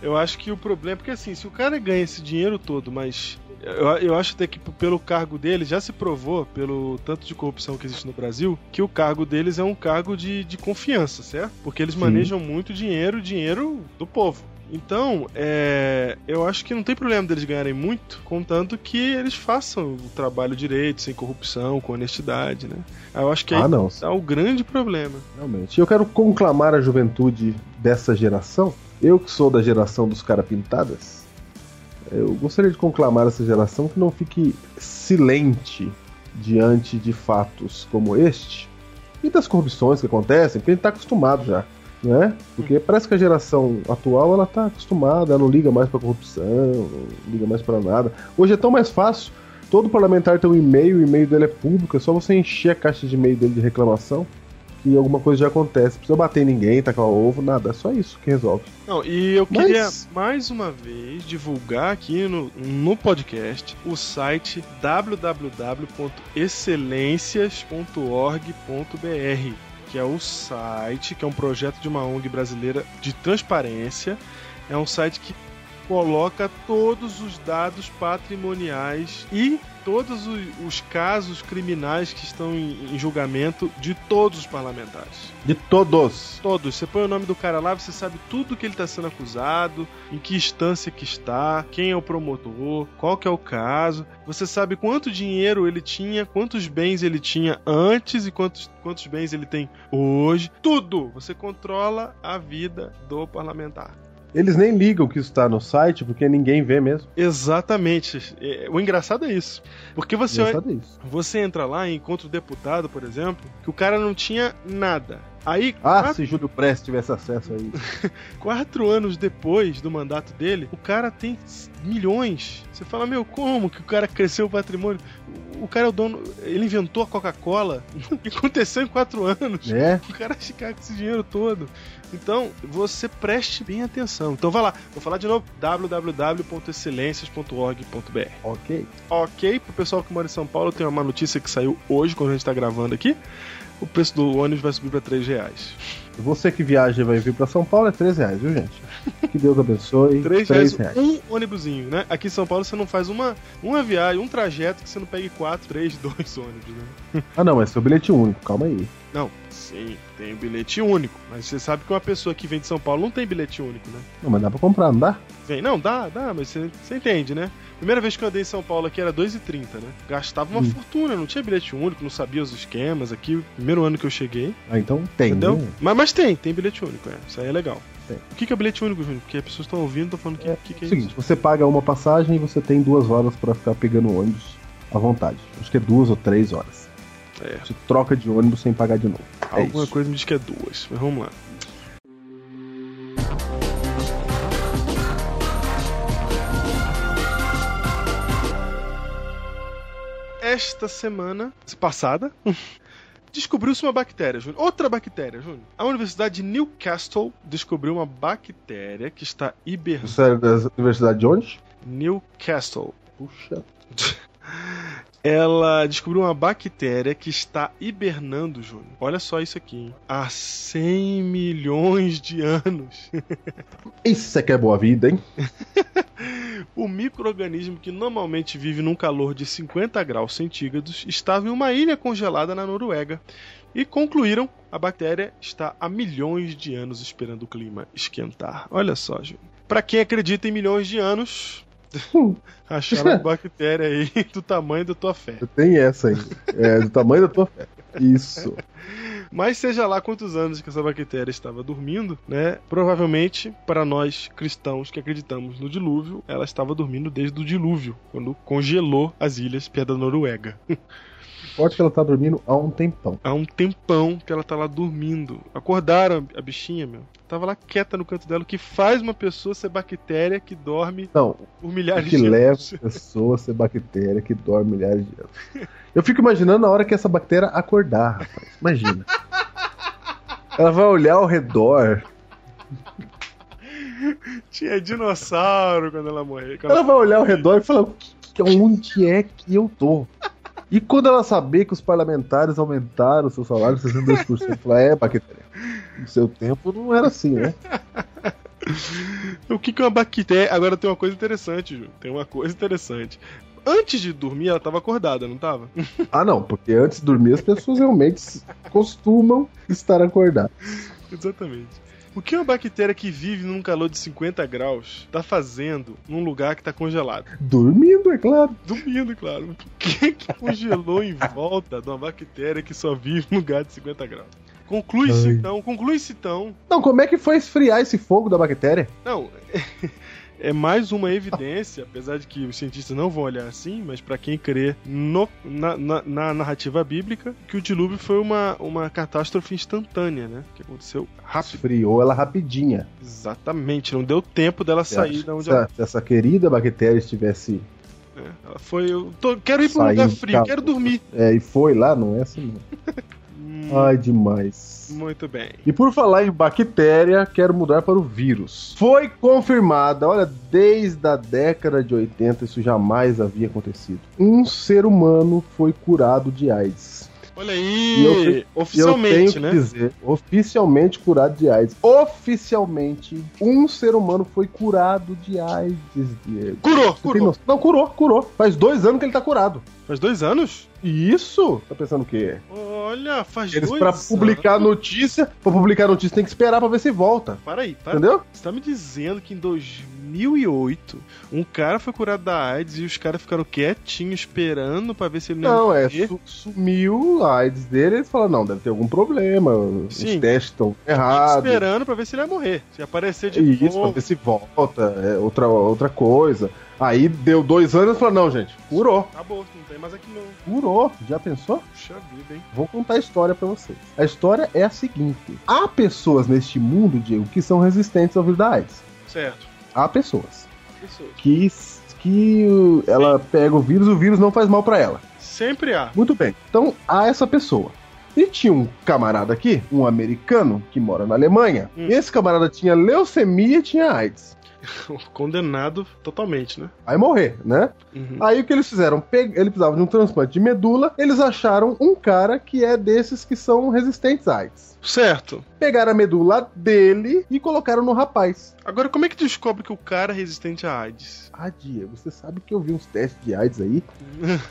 Eu acho que o problema, porque assim, se o cara ganha esse dinheiro todo, mas eu, eu acho até que pelo cargo dele, já se provou, pelo tanto de corrupção que existe no Brasil, que o cargo deles é um cargo de, de confiança, certo? Porque eles Sim. manejam muito dinheiro, dinheiro do povo. Então, é, eu acho que não tem problema deles ganharem muito, contanto que eles façam o trabalho direito, sem corrupção, com honestidade, né? Eu acho que aí Ah, não. tá o grande problema. Realmente. Eu quero conclamar a juventude dessa geração. Eu que sou da geração dos cara pintadas, eu gostaria de conclamar essa geração que não fique silente diante de fatos como este e das corrupções que acontecem, porque a gente tá acostumado já, né? Porque parece que a geração atual ela tá acostumada, ela não liga mais pra corrupção, não liga mais pra nada. Hoje é tão mais fácil. Todo parlamentar tem um e-mail, o e-mail dele é público, é só você encher a caixa de e-mail dele de reclamação que alguma coisa já acontece. Não precisa bater em ninguém, tacar o ovo, nada. É só isso que resolve. Não, e eu Mas- queria mais uma vez divulgar aqui no, no podcast o site www.excelências.org.br, que é o site, que é um projeto de uma ONG brasileira de transparência. É um site que coloca todos os dados patrimoniais e todos os casos criminais que estão em, em julgamento de todos os parlamentares. De todos. Todos. Você põe o nome do cara lá, você sabe tudo que ele está sendo acusado, em que instância que está, quem é o promotor, qual que é o caso. Você sabe quanto dinheiro ele tinha, quantos bens ele tinha antes e quantos, quantos bens ele tem hoje. Tudo! Você controla a vida do parlamentar. Eles nem ligam que isso tá no site, porque ninguém vê mesmo. Exatamente. É, O engraçado é isso. Porque você, é você entra lá e encontra o deputado, por exemplo, que o cara não tinha nada. Aí, Ah, quatro- se Júlio Prestes tivesse acesso a isso. (laughs) Quatro anos depois do mandato dele, o cara tem milhões. Você fala, meu, como que o cara cresceu o patrimônio? O cara é o dono, ele inventou a Coca-Cola. O (laughs) que aconteceu em quatro anos? né? O cara ficar com esse dinheiro todo. Então, você preste bem atenção. Então, vai lá, vou falar de novo: www.excelências.org.br. Ok. Ok, pro pessoal que mora em São Paulo, tem uma notícia que saiu hoje, quando a gente tá gravando aqui. O preço do ônibus vai subir para 3 reais. Você que viaja e vai vir pra São Paulo é 3 reais, viu, gente? Que Deus abençoe. 3 (laughs) Três reais, um ônibusinho, né? Aqui em São Paulo você não faz uma, uma viagem, um trajeto que você não pegue 4, 3, 2 ônibus, né? Ah, não, mas seu bilhete único, calma aí. Não, sim, tem o bilhete único. Mas você sabe que uma pessoa que vem de São Paulo não tem bilhete único, né? Não, mas dá pra comprar, não dá? Vem, não, dá, dá, mas você, você entende, né? Primeira vez que eu andei em São Paulo aqui era 2,30, né? Gastava uma Hum. fortuna, não tinha bilhete único, não sabia os esquemas aqui. Primeiro ano que eu cheguei, Ah, então tem, entendeu? né? Mas, mas tem, tem bilhete único, é. Isso aí é legal. Tem. O que, que é bilhete único, Júnior? Porque as pessoas estão ouvindo, estão falando que, É, que, que É é seguinte, isso. você paga uma passagem e você tem duas horas pra ficar pegando ônibus à vontade. Acho que é duas ou três horas. É. Você troca de ônibus sem pagar de novo. É Alguma isso. coisa me diz que é duas, mas vamos lá. Esta semana passada, (laughs) descobriu-se uma bactéria, Júnior. Outra bactéria, Júnior. A Universidade de Newcastle descobriu uma bactéria que está hibernando. Você é da Universidade de onde? Newcastle. Puxa. (laughs) Ela descobriu uma bactéria que está hibernando, Júnior. Olha só isso aqui, hein? Há 100 milhões de anos. (laughs) Isso é que é boa vida, hein? (laughs) O microorganismo que normalmente vive num calor de 50 graus centígrados estava em uma ilha congelada na Noruega. E concluíram a bactéria está há milhões de anos esperando o clima esquentar. Olha só, Júnior. Para quem acredita em milhões de anos. (laughs) acharam uma (laughs) bactéria aí do tamanho da tua fé. Tem essa aí. É do tamanho da tua fé. Isso. (laughs) Mas seja lá quantos anos que essa bactéria estava dormindo, né? Provavelmente, para nós cristãos que acreditamos no dilúvio, ela estava dormindo desde o dilúvio, quando congelou as ilhas perto da Noruega. Forte que ela tá dormindo há um tempão. Há um tempão que ela tá lá dormindo. Acordaram a bichinha, meu. Tava lá quieta no canto dela, o que faz uma pessoa ser bactéria que dorme Não, por milhares que de leva anos. a pessoa a ser bactéria que dorme milhares de anos. Eu fico imaginando a hora que essa bactéria acordar, rapaz. Imagina. Ela vai olhar ao redor. Tinha dinossauro quando ela morreu. Quando Ela vai olhar ao redor e falar: "O que- que- onde é que eu tô? E quando ela saber que os parlamentares aumentaram o seu salário 62%, falar, é, bactéria. No seu tempo não era assim, né? (laughs) O que, que é uma bactéria? Agora tem uma coisa interessante, Ju. Tem uma coisa interessante. Antes de dormir, ela tava acordada, não tava? (laughs) Ah, não, porque antes de dormir as pessoas realmente costumam estar acordadas. Exatamente. O que uma bactéria que vive num calor de 50 graus tá fazendo num lugar que tá congelado? Dormindo, é claro. Dormindo, claro. O que, que congelou em volta de uma bactéria que só vive num lugar de 50 graus? Conclui-se então, conclui-se então. Não, como é que foi esfriar esse fogo da bactéria? Não, (laughs) é mais uma evidência, (laughs) apesar de que os cientistas não vão olhar assim, mas pra quem crê no- na, na- na narrativa bíblica, que o dilúvio foi uma, uma catástrofe instantânea, né? Que aconteceu rápido. Esfriou ela rapidinha. Exatamente, não deu tempo dela sair da onde se, ela, se essa querida bactéria estivesse. né? ela foi. Eu tô- quero ir pra um lugar frio, quero dormir. É, e foi lá, não é assim não. (laughs) Hum, Ai, demais. Muito bem. E por falar em bactéria, quero mudar para o vírus. Foi confirmada, olha, desde a década de 80 isso jamais havia acontecido. Um ser humano foi curado de AIDS. Olha eu aí, eu oficialmente, que né? dizer, oficialmente curado de AIDS. Oficialmente, um ser humano foi curado de AIDS, Diego. Curou, Você curou. Não, curou, curou. Faz dois anos que ele tá curado. Faz dois anos? Isso? Tá pensando o quê? Olha, faz Eles, dois pra publicar a notícia, pra publicar a notícia, tem que esperar pra ver se volta. Para aí, para Entendeu? Você tá me dizendo que em 2008 um cara foi curado da AIDS e os caras ficaram quietinhos esperando pra ver se ele Não, ia é, su- sumiu a AIDS dele, eles falaram, não, deve ter algum problema, Sim. os testes estão errados. Esperando pra ver se ele ia morrer. Se aparecer de Isso, pra novo. ver se volta, é outra, outra coisa. Aí deu dois anos e falou, não, gente, curou, Acabou, não tem mais aqui não. curou. Já pensou? Puxa vida, hein? Vou contar a história pra vocês. A história é a seguinte: há pessoas neste mundo, Diego, que são resistentes ao vírus da AIDS. Certo. Há pessoas Pessoas. que, que ela pega o vírus, o vírus não faz mal pra ela. Sempre há. Muito bem. Então há essa pessoa. E tinha um camarada aqui, um americano, que mora na Alemanha. Hum. Esse camarada tinha leucemia e tinha AIDS. (laughs) Condenado totalmente, né? Vai morrer, né? Uhum. Aí o que eles fizeram? Ele precisava de um transplante de medula. Eles acharam um cara que é desses que são resistentes à AIDS. Certo. Pegaram a medula dele e colocaram no rapaz. Agora, como é que descobre que o cara é resistente à AIDS? Ah, Diego, você sabe que eu vi uns testes de AIDS aí?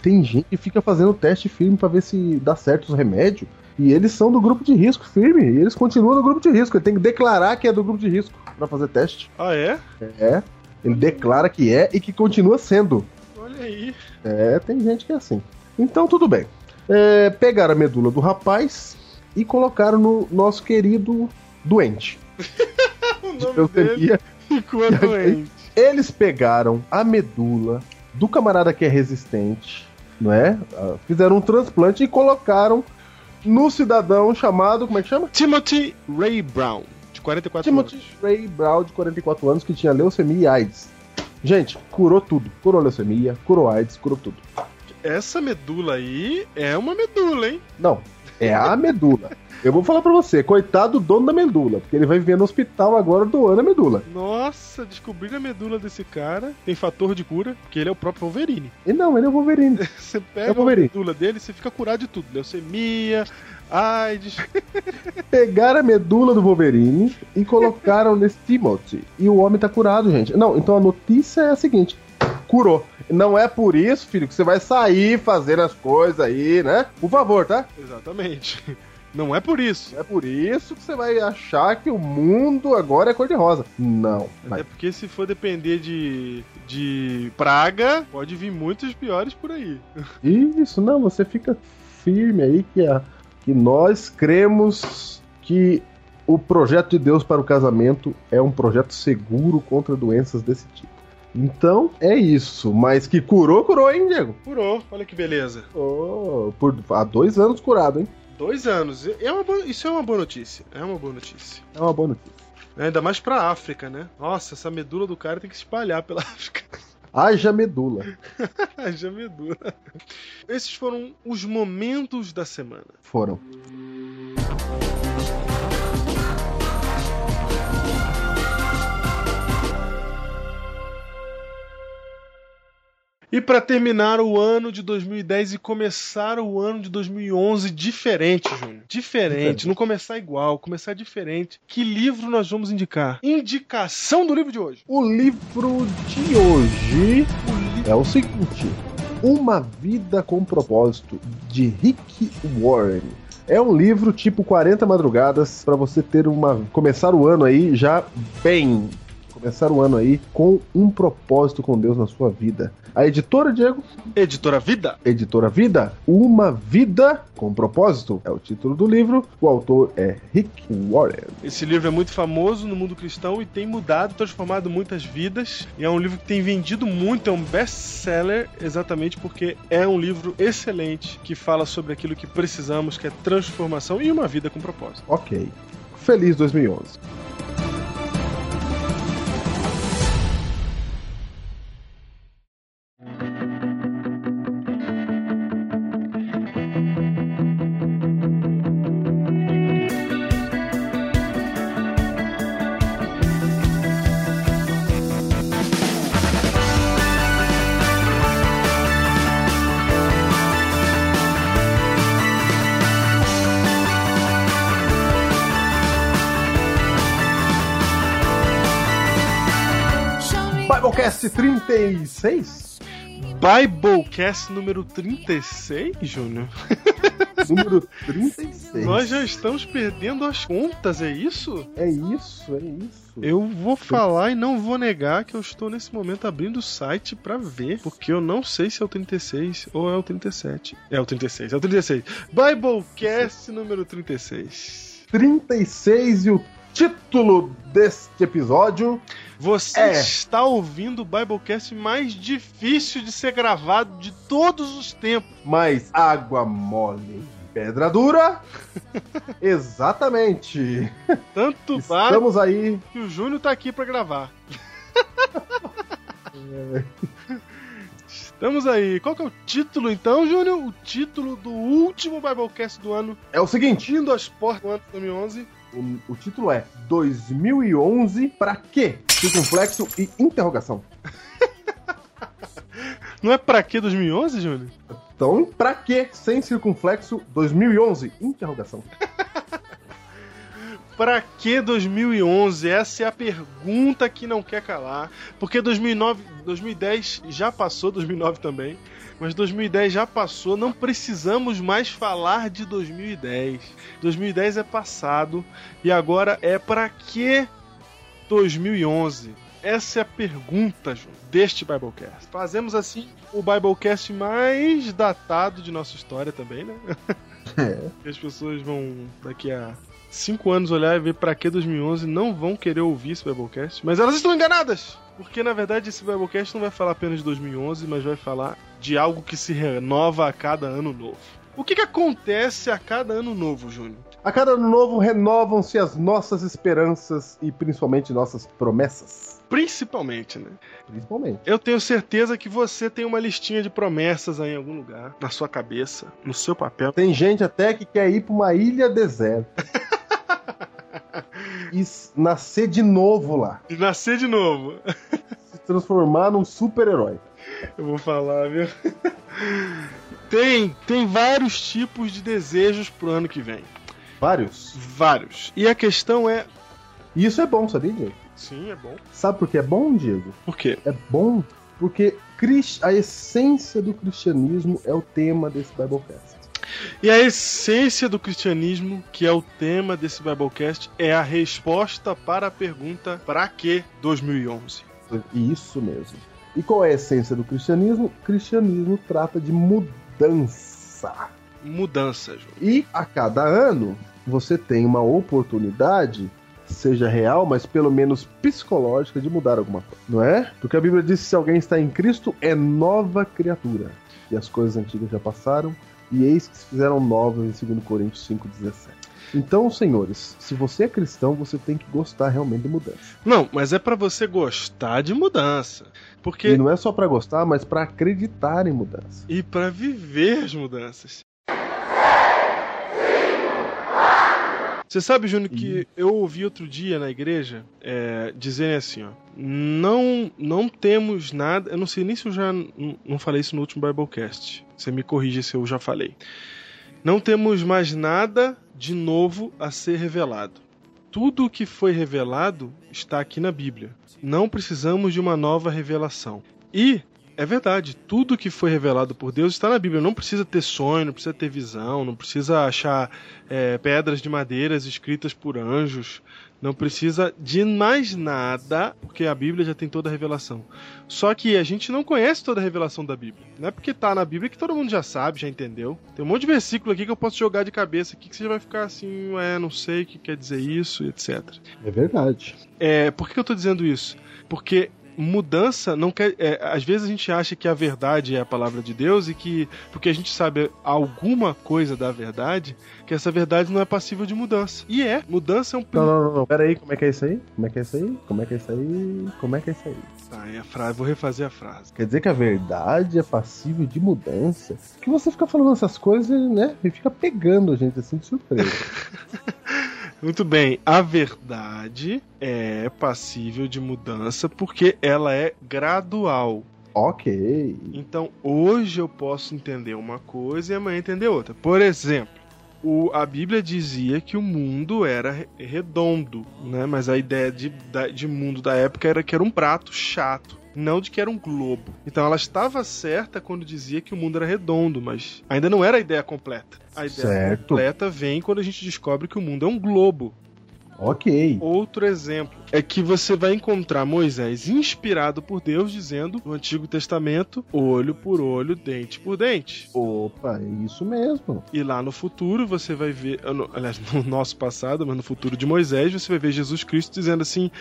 Tem gente que fica fazendo teste firme pra ver se dá certo os remédios. E eles são do grupo de risco firme. E eles continuam no grupo de risco. Ele tem que declarar que é do grupo de risco pra fazer teste. Ah, é? É. Ele declara que é e que continua sendo. Olha aí. É, tem gente que é assim. Então, tudo bem. É, pegaram a medula do rapaz e colocaram no nosso querido doente. (laughs) O De nome dele leucemia. ficou doente. Eles pegaram a medula do camarada que é resistente, não é? Ah, Fizeram um transplante e colocaram no cidadão chamado, como é que chama? Timothy Ray Brown, de 44 Timothy anos. Ray Brown, de 44 anos, que tinha leucemia e AIDS. Gente, curou tudo. Curou leucemia, curou AIDS, curou tudo. Essa medula aí é uma medula, hein? Não, é a medula. (laughs) Eu vou falar pra você, coitado do dono da medula, porque ele vai viver no hospital agora doando a medula. Nossa, descobrir a medula desse cara tem fator de cura, porque ele é o próprio Wolverine. E não, ele é o Wolverine. (laughs) Você É pega a Wolverine. medula dele e você fica curado de tudo. Leucemia, AIDS. (laughs) Pegaram a medula do Wolverine e colocaram nesse Timothy. E o homem tá curado, gente. Não, então a notícia é a seguinte: curou. Não é por isso, filho, que você vai sair fazendo as coisas aí, né? Por favor, tá? Exatamente. Não é por isso. Não é por isso que você vai achar que o mundo agora é cor-de-rosa. Não. Até Vai. porque se for depender de, de praga, pode vir muitos piores por aí. (laughs) Isso, não, você fica firme aí que, a, que nós cremos que o projeto de Deus para o casamento é um projeto seguro contra doenças desse tipo. Então, é isso. Mas que curou, curou, hein, Diego? Curou, olha que beleza. Oh, por, há dois anos curado, hein? Dois anos. É uma boa- isso é uma boa notícia. É uma boa notícia. É uma boa notícia. Ainda mais pra África, né? Nossa, essa medula do cara tem que se espalhar pela (laughs) África. Haja medula. (laughs) Haja medula. Esses foram os momentos da semana. Foram. E pra terminar o ano de 2010 e começar o ano de 2011 diferente, Júnior. Diferente. Diferente. Não começar igual, começar diferente. Que livro nós vamos indicar? Indicação do livro de hoje. O livro de hoje é o seguinte: Uma Vida com Propósito, de Rick Warren. É um livro tipo 40 madrugadas para você ter uma. começar o ano aí já bem. Começar o ano aí com um propósito com Deus na sua vida. A editora, Diego? Editora Vida. Editora Vida, Uma Vida com Propósito é o título do livro. O autor é Rick Warren. Esse livro é muito famoso no mundo cristão e tem mudado, transformado muitas vidas. E é um livro que tem vendido muito, é um best-seller, exatamente porque é um livro excelente que fala sobre aquilo que precisamos, que é transformação e uma vida com propósito. Ok. Feliz 2011. 36? Biblecast número 36, Júnior. (laughs) Número 36. Nós já estamos perdendo as contas, é isso? É isso, é isso. Eu vou falar e não vou negar que eu estou nesse momento abrindo o site pra ver, porque eu não sei se é o 36 ou é o 37. É o 36, é o 36. Biblecast número 36. 36 e o título deste episódio. Você É. está ouvindo o Biblecast mais difícil de ser gravado de todos os tempos. Mais água mole, pedra dura. (laughs) Exatamente. Tanto Estamos aí. que o Júnior tá aqui pra gravar. (laughs) Estamos aí. Qual que é o título então, Júnior? O título do último Biblecast do ano, É o seguinte: indo às portas do ano de 2011. O, o título é 2011 pra quê? Circunflexo e interrogação. (laughs) Não é pra que 2011, Júnior? Então, pra quê? Sem circunflexo 2011? Interrogação. (laughs) Pra que 2011? Essa é a pergunta que não quer calar. Porque 2009, 2010 já passou, 2009 também. Mas 2010 já passou, não precisamos mais falar de 2010. 2010 é passado e agora é pra que 2011? Essa é a pergunta, João, deste Biblecast. Fazemos assim o Biblecast mais datado de nossa história também, né? (laughs) É. As pessoas vão, daqui a cinco anos, olhar e ver pra que 2011 não vão querer ouvir esse Biblecast. Mas elas estão enganadas! Porque na verdade esse Biblecast não vai falar apenas de 2011, mas vai falar de algo que se renova a cada ano novo. O que, que acontece a cada ano novo, Júnior? A cada ano novo renovam-se as nossas esperanças e principalmente nossas promessas. Principalmente, né? Principalmente. Eu tenho certeza que você tem uma listinha de promessas aí em algum lugar, na sua cabeça, no seu papel. Tem gente até que quer ir pra uma ilha deserta. (laughs) e nascer de novo lá. E nascer de novo. Se transformar num super-herói. Eu vou falar, viu? Tem, tem vários tipos de desejos pro ano que vem. Vários. Vários. E a questão é. Isso é bom, sabia, Diego? Sim, é bom. Sabe por que é bom, Diego? Por quê? É bom porque a essência do cristianismo é o tema desse Biblecast. E a essência do cristianismo, que é o tema desse Biblecast, é a resposta para a pergunta: para que 2011? Isso mesmo. E qual é a essência do cristianismo? O cristianismo trata de mudança. Mudança, João. E a cada ano você tem uma oportunidade seja real, mas pelo menos psicológica de mudar alguma coisa, não é? Porque a Bíblia diz que se alguém está em Cristo é nova criatura. E as coisas antigas já passaram e eis que se fizeram novas em 2 Coríntios 5:17. Então, senhores, se você é cristão, você tem que gostar realmente de mudança. Não, mas é pra você gostar de mudança. Porque. E não é só pra gostar, mas pra acreditar em mudança. E pra viver as mudanças. Você sabe, Júnior, que eu ouvi outro dia na igreja é, dizerem assim, ó. Não, não temos nada. Eu não sei nem se eu já não falei isso no último Biblecast. Você me corrige se eu já falei. Não temos mais nada de novo a ser revelado. Tudo o que foi revelado está aqui na Bíblia. Não precisamos de uma nova revelação. E é verdade, tudo que foi revelado por Deus está na Bíblia. Não precisa ter sonho, não precisa ter visão, não precisa achar é, pedras de madeiras escritas por anjos. Não precisa de mais nada, porque a Bíblia já tem toda a revelação. Só que a gente não conhece toda a revelação da Bíblia. Não é porque tá na Bíblia que todo mundo já sabe, já entendeu. Tem um monte de versículo aqui que eu posso jogar de cabeça aqui que você vai ficar assim, é, não sei o que quer dizer isso, etc. É verdade. É, por que eu tô dizendo isso? Porque mudança não quer. é, às vezes a gente acha que a verdade é a palavra de Deus e que, porque a gente sabe alguma coisa da verdade, que essa verdade não é passível de mudança. E é. Mudança é um. Não, não, não, não. Pera aí, como é que é isso aí? Como é que é isso aí? Como é que é isso aí? Como é que é isso aí? Tá, a frase, vou refazer a frase. Quer dizer que a verdade é passível de mudança? Que você fica falando essas coisas, né? E fica pegando a gente assim de surpresa. (laughs) Muito bem, a verdade é passível de mudança porque ela é gradual. ok. Então hoje eu posso entender uma coisa e amanhã entender outra. Por exemplo, o- a Bíblia dizia que o mundo era re- redondo, né? Mas a ideia de, de mundo da época era que era um prato chato. Não de que era um globo. Então ela estava certa quando dizia que o mundo era redondo, mas ainda não era a ideia completa. A ideia Certo. completa vem quando a gente descobre que o mundo é um globo. Ok. Outro exemplo é que você vai encontrar Moisés inspirado por Deus dizendo no Antigo Testamento olho por olho, dente por dente. Opa, é isso mesmo. E lá no futuro você vai ver, aliás, (laughs) no nosso passado, mas no futuro de Moisés, você vai ver Jesus Cristo dizendo assim: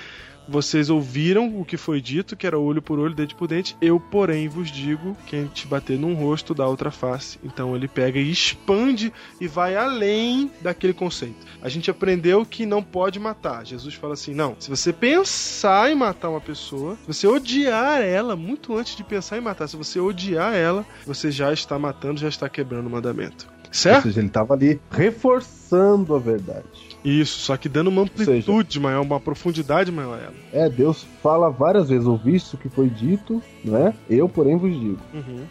Vocês ouviram o que foi dito, que era olho por olho, dente por dente. Eu, porém, vos digo: quem te bater num rosto, dá outra face. Então ele pega e expande e vai além daquele conceito. A gente aprendeu que não pode matar. Jesus fala assim: não, se você pensar em matar uma pessoa, se você odiar ela muito antes de pensar em matar, se você odiar ela, você já está matando, já está quebrando o mandamento. Ou Certo? seja, ele tava ali reforçando a verdade. Isso, só que dando uma amplitude maior, uma profundidade maior a ela. É, Deus fala várias vezes, ouviste o que foi dito, né? Eu, porém, vos digo. Uhum,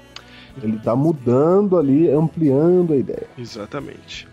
Ele tá mudando ali, ampliando a ideia. exatamente.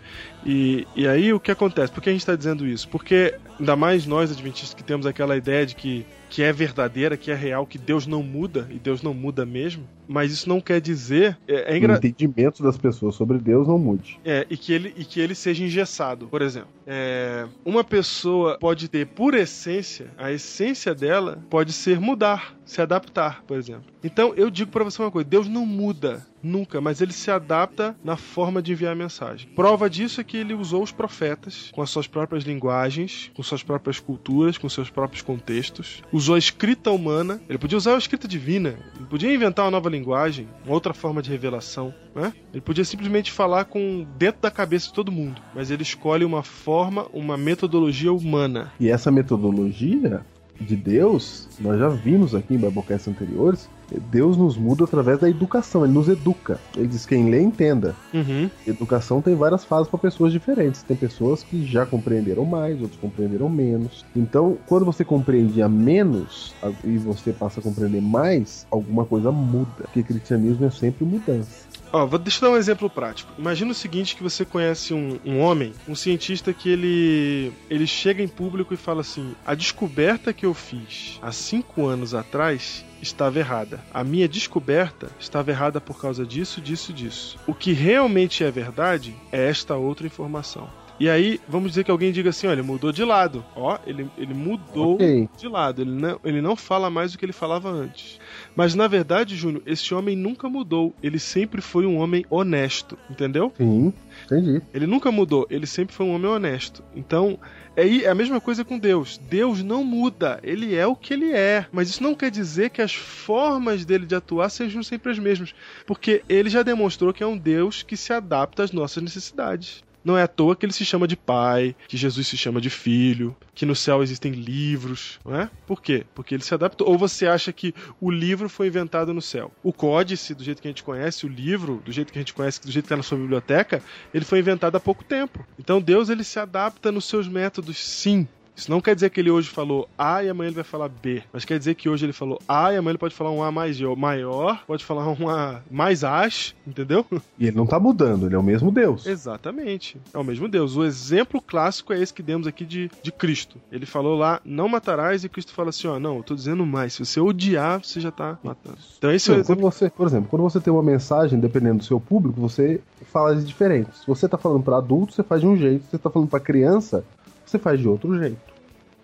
E, e aí o que acontece? Por que a gente está dizendo isso? Porque, ainda mais nós adventistas que temos aquela ideia de que, que é verdadeira, que é real, que Deus não muda, e Deus não muda mesmo, mas isso não quer dizer. É, é O engra... entendimento das pessoas sobre Deus não mude. É, e que ele, e que ele seja engessado. Por exemplo, é, uma pessoa pode ter, por essência, a essência dela pode ser mudar, se adaptar, por exemplo. Então, eu digo pra você uma coisa: Deus não muda nunca, mas ele se adapta na forma de enviar a mensagem. Prova disso é que ele usou os profetas com as suas próprias linguagens, com suas próprias culturas, com seus próprios contextos. Usou a escrita humana, ele podia usar a escrita divina, ele podia inventar uma nova linguagem, uma outra forma de revelação, né? Ele podia simplesmente falar com dentro da cabeça de todo mundo, mas ele escolhe uma forma, uma metodologia humana. E essa metodologia de Deus, nós já vimos aqui em Biblecasts anteriores, Deus nos muda através da educação, ele nos educa. Ele diz quem lê entenda. Uhum. Educação tem várias fases para pessoas diferentes. Tem pessoas que já compreenderam mais, outros compreenderam menos. Então, quando você compreendia menos e você passa a compreender mais, alguma coisa muda. Porque cristianismo é sempre mudança. Ó, vou, deixa eu dar um exemplo prático. Imagina o seguinte que você conhece um, um homem, um cientista que ele ele chega em público e fala assim: a descoberta que eu fiz há cinco anos atrás estava errada. A minha descoberta estava errada por causa disso, disso, disso. O que realmente é verdade é esta outra informação. E aí, vamos dizer que alguém diga assim: olha, mudou de lado. Ó, ele, ele mudou Ok. de lado. Ele não, ele não fala mais o que ele falava antes. Mas na verdade, Júnior, esse homem nunca mudou. Ele sempre foi um homem honesto, entendeu? Sim, entendi. Ele nunca mudou, ele sempre foi um homem honesto. Então, é é a mesma coisa com Deus. Deus não muda, ele é o que ele é. Mas isso não quer dizer que as formas dele de atuar sejam sempre as mesmas. Porque ele já demonstrou que é um Deus que se adapta às nossas necessidades. Não é à toa que ele se chama de pai, que Jesus se chama de filho, que no céu existem livros, não é? Por quê? Porque ele se adaptou. Ou você acha que o livro foi inventado no céu? O códice, do jeito que a gente conhece, o livro, do jeito que a gente conhece, do jeito que está na sua biblioteca, ele foi inventado há pouco tempo. Então Deus ele se adapta nos seus métodos, sim. Isso não quer dizer que ele hoje falou A e amanhã ele vai falar B. Mas quer dizer que hoje ele falou A e amanhã ele pode falar um A mais maior, pode falar um A mais as, entendeu? E ele não tá mudando, ele é o mesmo Deus. Exatamente. É o mesmo Deus. O exemplo clássico é esse que demos aqui de, de Cristo. Ele falou lá, não matarás, e Cristo fala assim: ó, não, eu tô dizendo mais. Se você odiar, você já tá matando. Então esse é o exemplo. quando você, por exemplo, quando você tem uma mensagem, dependendo do seu público, você fala de diferente. Se você tá falando para adulto, você faz de um jeito. Se você tá falando para criança, você faz de outro jeito.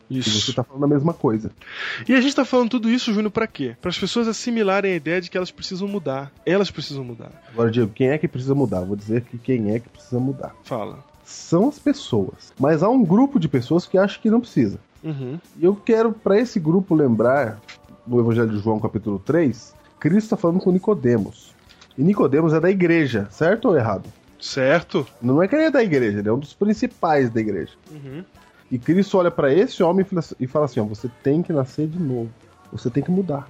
E você Isso. tá falando a mesma coisa. E a gente tá falando tudo isso, Júnior, pra quê? Para as pessoas assimilarem a ideia de que elas precisam mudar. Elas precisam mudar. Agora, Diego, quem é que precisa mudar? Vou dizer que quem é que precisa mudar. Fala. São as pessoas. Mas há um grupo de pessoas que acham que não precisa. Uhum. E eu quero, para esse grupo, lembrar do Evangelho de João, capítulo 3, Cristo está falando com Nicodemos. E Nicodemos é da igreja, certo ou errado? Certo? Não é que ele é da igreja, ele é um dos principais da igreja. Uhum. E Cristo olha para esse homem e fala- e fala assim: ó, você tem que nascer de novo. Você tem que mudar.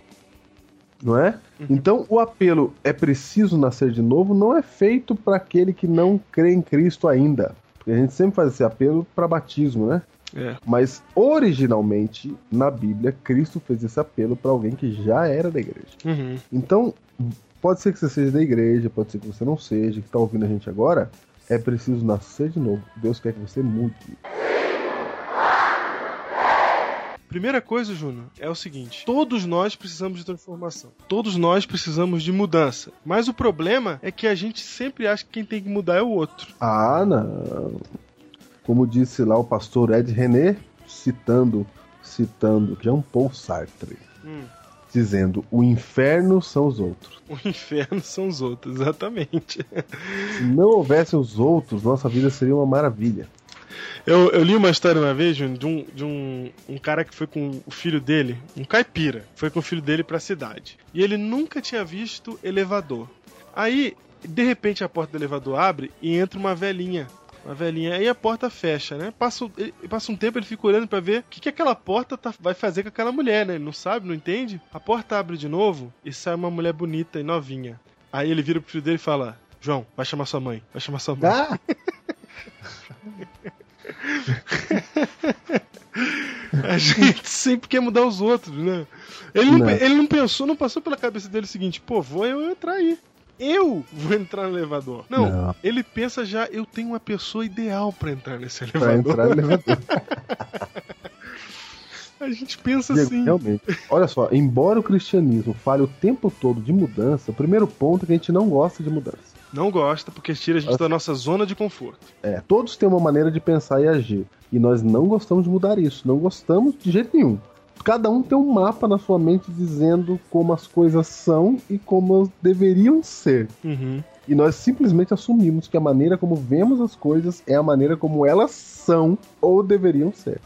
Não é? Então, o apelo é preciso nascer de novo não é feito para aquele que não crê em Cristo ainda. Porque a gente sempre faz esse apelo para batismo, né? É. Mas originalmente, na Bíblia, Cristo fez esse apelo para alguém que já era da igreja. Uhum. Então, pode ser que você seja da igreja, pode ser que você não seja, que está ouvindo a gente agora. É preciso nascer de novo. Deus quer que você mude. Primeira coisa, Júnior, é o seguinte: todos nós precisamos de transformação. Todos nós precisamos de mudança. Mas o problema é que a gente sempre acha que quem tem que mudar é o outro. Ah, não. Como disse lá o pastor Ed René, citando, citando Jean Paul Sartre, Hum. Dizendo: o inferno são os outros. O inferno são os outros, exatamente. Se não houvesse os outros, nossa vida seria uma maravilha. Eu, eu li uma história uma vez, Júnior, de, um, de um, um cara que foi com o filho dele, um caipira, foi com o filho dele pra cidade. E ele nunca tinha visto elevador. Aí, de repente, a porta do elevador abre e entra uma velhinha. Uma velhinha, aí a porta fecha, né? Passa, um- ele- passa um tempo, ele fica olhando pra ver o que, que aquela porta tá- vai fazer com aquela mulher, né? Ele não sabe, não entende. A porta abre de novo e sai uma mulher bonita e novinha. Aí ele vira pro filho dele e fala: João, vai chamar sua mãe, vai chamar sua mãe. Ah! (laughs) A gente sempre quer mudar os outros, né? Ele não, Não. ele não pensou, não passou pela cabeça dele o seguinte, pô, vou eu entrar aí. Eu vou entrar no elevador. Não, Não. ele pensa já, eu tenho uma pessoa ideal pra entrar nesse Pra elevador. entrar no elevador. (laughs) A gente pensa Diego, assim. Realmente. Olha só, embora o cristianismo fale o tempo todo de mudança, o primeiro ponto é que a gente não gosta de mudança. Não gosta porque tira a gente da nossa zona de conforto. É, todos têm uma maneira de pensar e agir. E nós não gostamos de mudar isso. Não gostamos de jeito nenhum. Cada um tem um mapa na sua mente dizendo como as coisas são e como deveriam ser. Uhum. E nós simplesmente assumimos que a maneira como vemos as coisas é a maneira como elas são ou deveriam ser.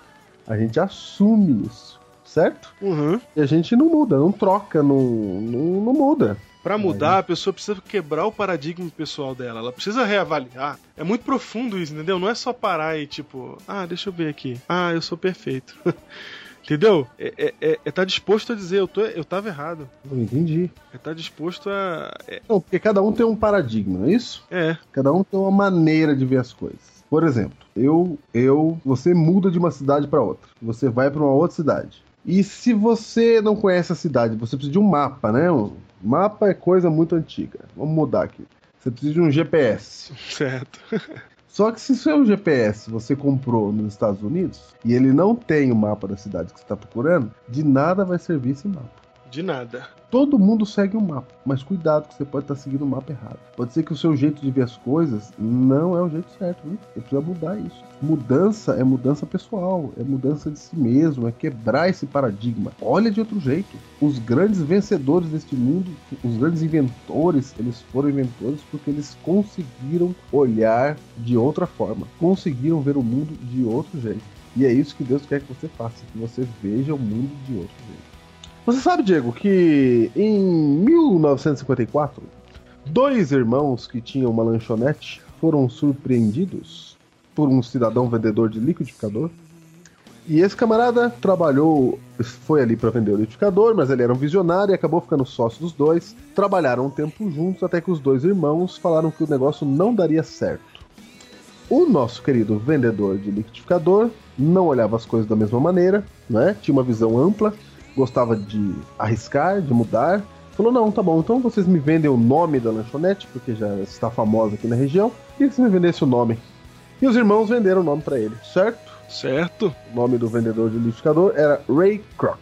A gente assume isso, certo? Uhum. E a gente não muda, não troca, não, não, não muda. Pra mudar, a pessoa precisa quebrar o paradigma pessoal dela. Ela precisa reavaliar. É muito profundo isso, entendeu? Não é só parar e tipo, ah, deixa eu ver aqui. Ah, eu sou perfeito. (laughs) entendeu? É, é, é, é tá disposto a dizer, eu, tô, eu tava errado. Não entendi. É tá disposto a. É. Não, porque cada um tem um paradigma, não é isso? é. Cada um tem uma maneira de ver as coisas. Por exemplo, eu, eu, você muda de uma cidade para outra. Você vai para uma outra cidade. E se você não conhece a cidade, você precisa de um mapa, né? Um mapa é coisa muito antiga. Vamos mudar aqui. Você precisa de um GPS. (laughs) Certo. Só que se seu GPS você comprou nos Estados Unidos e ele não tem o mapa da cidade que você está procurando, de nada vai servir esse mapa. De nada. Todo mundo segue um mapa, mas cuidado que você pode estar seguindo o mapa errado. Pode ser que o seu jeito de ver as coisas não é o jeito certo, viu? Você precisa mudar isso. Mudança é mudança pessoal, é mudança de si mesmo, é quebrar esse paradigma. Olha de outro jeito. Os grandes vencedores deste mundo, os grandes inventores, eles foram inventores porque eles conseguiram olhar de outra forma, conseguiram ver o mundo de outro jeito. E é isso que Deus quer que você faça, que você veja o mundo de outro jeito. Você sabe, Diego, que em 1954, dois irmãos que tinham uma lanchonete foram surpreendidos por um cidadão vendedor de liquidificador. E esse camarada trabalhou, foi ali para vender o liquidificador, mas ele era um visionário e acabou ficando sócio dos dois. Trabalharam um tempo juntos até que os dois irmãos falaram que o negócio não daria certo. O nosso querido vendedor de liquidificador não olhava as coisas da mesma maneira, né? tinha uma visão ampla gostava de arriscar, de mudar. Falou: não, tá bom, então vocês me vendem o nome da lanchonete, porque já está famosa aqui na região, e que você me vendesse o nome. E os irmãos venderam o nome para ele, certo? Certo. O nome do vendedor de liquidificador era Ray Kroc.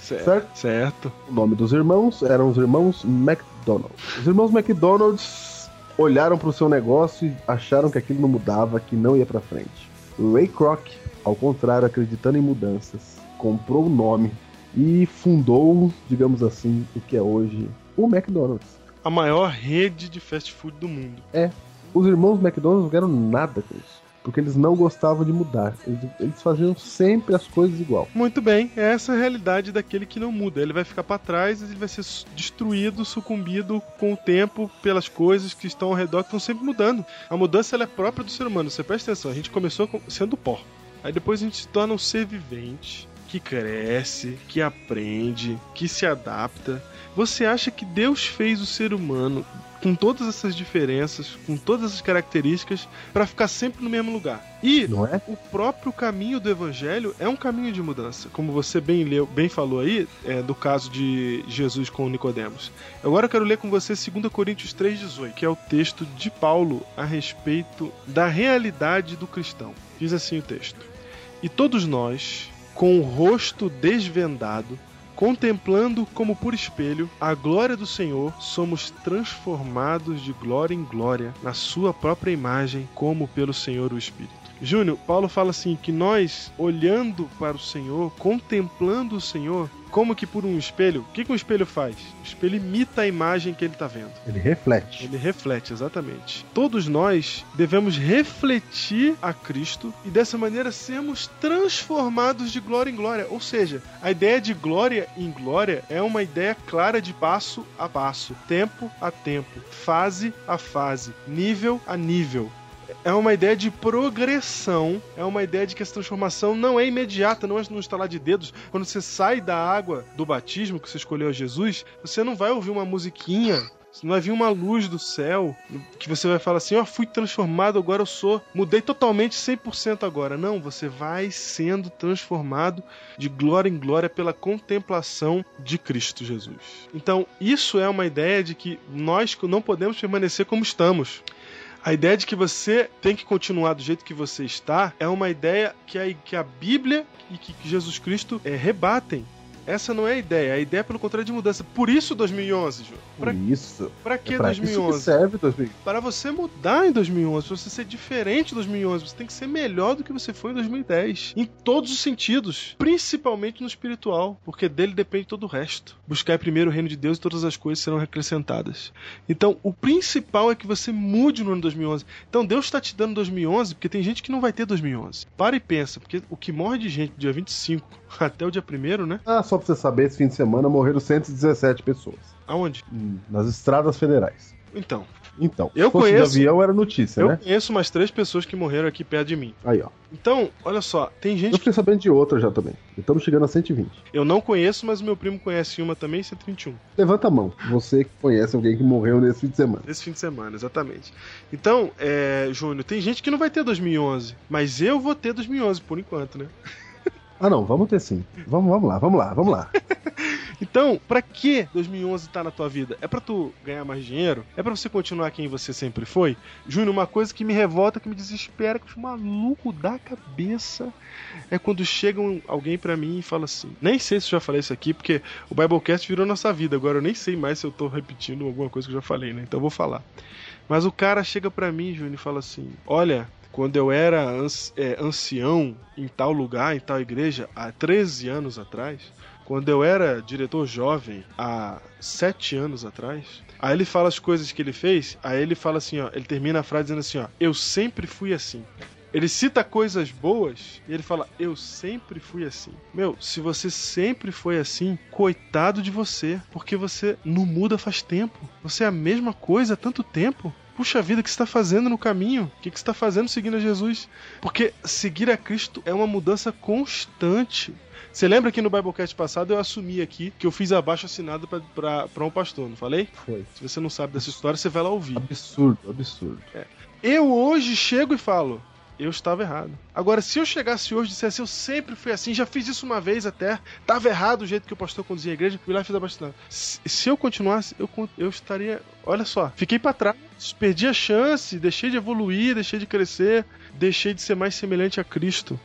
Certo. Certo? Certo. O nome dos irmãos eram os irmãos McDonald. Os irmãos McDonald's olharam para o seu negócio e acharam que aquilo não mudava, que não ia para frente. Ray Kroc, ao contrário, acreditando em mudanças, comprou o nome e fundou, digamos assim, o que é hoje o McDonald's. A maior rede de fast food do mundo. É, os irmãos McDonald's não ganharam nada com isso. Porque eles não gostavam de mudar. Eles, eles faziam sempre as coisas igual. Muito bem, essa é a realidade daquele que não muda. Ele vai ficar para trás e ele vai ser destruído, sucumbido com o tempo pelas coisas que estão ao redor que estão sempre mudando. A mudança é própria do ser humano. Você presta atenção, a gente começou sendo pó. Aí depois a gente se torna um ser vivente que cresce, que aprende, que se adapta. Você acha que Deus fez o ser humano com todas essas diferenças, com todas essas características, para ficar sempre no mesmo lugar? E é? o próprio caminho do evangelho é um caminho de mudança, como você bem leu, bem falou aí, é, do caso de Jesus com Nicodemos. Agora eu quero ler com você 2 Coríntios 3:18, que é o texto de Paulo a respeito da realidade do cristão. Diz assim o texto: E todos nós, com o rosto desvendado, contemplando como por espelho a glória do Senhor, somos transformados de glória em glória na sua própria imagem, como pelo Senhor o Espírito. Júnior, Paulo fala assim que nós, olhando para o Senhor, contemplando o Senhor, como que por um espelho, o que, que um espelho faz? O espelho imita a imagem que ele está vendo. Ele reflete. Ele reflete, exatamente. Todos nós devemos refletir a Cristo e dessa maneira sermos transformados de glória em glória. Ou seja, a ideia de glória em glória é uma ideia clara de passo a passo, tempo a tempo, fase a fase, nível a nível é uma ideia de progressão, é uma ideia de que essa transformação não é imediata, não é no estalar de dedos. Quando você sai da água do batismo que você escolheu Jesus, você não vai ouvir uma musiquinha. Não vai vir uma luz do céu que você vai falar assim: Ó, oh, fui transformado, agora eu sou. Mudei totalmente 100% agora. Não, você vai sendo transformado de glória em glória pela contemplação de Cristo Jesus. Então, isso é uma ideia de que nós não podemos permanecer como estamos. A ideia de que você tem que continuar do jeito que você está é uma ideia que a, que a Bíblia e que Jesus Cristo é, rebatem. Essa não é a ideia. A ideia é pelo contrário de mudança. Por isso 2011, Ju. Pra, isso. Pra que é pra 2011? Isso que serve 2011. Para você mudar em 2011, para você ser diferente em 2011, você tem que ser melhor do que você foi em 2010. Em todos os sentidos. Principalmente no espiritual. Porque dele depende todo o resto. Buscar primeiro o reino de Deus e todas as coisas serão acrescentadas. Então, o principal é que você mude no ano 2011. Então, Deus está te dando 2011 porque tem gente que não vai ter 2011. Para e pensa. Porque o que morre de gente do dia 25 (laughs) até o dia 1 né? Ah, só pra você saber, esse fim de semana morreram 117 pessoas. Aonde? Hum, Nas estradas federais. Então. Então, Eu se fosse conheço- de avião era notícia, Eu né? conheço umas três pessoas que morreram aqui perto de mim. Aí, ó. Então, olha só, tem Eu gente que fiquei sabendo de outra já também. Estamos chegando a 120. eu não conheço, mas meu primo conhece uma também, 121. Levanta a mão. Você que conhece alguém que morreu nesse fim de semana. Esse fim de semana, exatamente. Então, é, Júnior, tem gente que não vai ter 2011, mas eu vou ter 2011 por enquanto, né? Ah, não, vamos ter sim. Vamos, vamos lá, vamos lá, vamos lá. (laughs) Então, pra que 2011 tá na tua vida? É pra tu ganhar mais dinheiro? É pra você continuar quem você sempre foi? Júnior, uma coisa que me revolta, que me desespera, que eu maluco da cabeça, é quando chega um- alguém pra mim e fala assim. Nem sei se eu já falei isso aqui, porque o Biblecast virou nossa vida. Agora eu nem sei mais se eu tô repetindo alguma coisa que eu já falei, né? Então eu vou falar. Mas o cara chega pra mim, Júnior, e fala assim: Olha, quando eu era é, ancião em tal lugar, em tal igreja, há 13 anos atrás, quando eu era diretor jovem, há 7 anos atrás, aí ele fala as coisas que ele fez, aí ele fala assim: ó, ele termina a frase dizendo assim: ó, eu sempre fui assim. Ele cita coisas boas e ele fala: Eu sempre fui assim. Meu, se você sempre foi assim, coitado de você, porque você não muda faz tempo. Você é a mesma coisa há tanto tempo. Puxa vida, o que você está fazendo no caminho? O que você está fazendo seguindo a Jesus? Porque seguir a Cristo é uma mudança constante. Você lembra que no Biblecast passado eu assumi aqui que eu fiz abaixo assinado para um pastor, não falei? Foi. Se você não sabe dessa história, você vai lá ouvir. Absurdo, absurdo. Eu hoje chego e falo, eu estava errado. Agora, se eu chegasse hoje e dissesse, eu sempre fui assim, já fiz isso uma vez até, estava errado o jeito que o pastor conduzia a igreja, fui lá e fiz a. Se, se eu continuasse, eu, eu estaria. Olha só, fiquei para trás, perdi a chance, deixei de evoluir, deixei de crescer, deixei de ser mais semelhante a Cristo.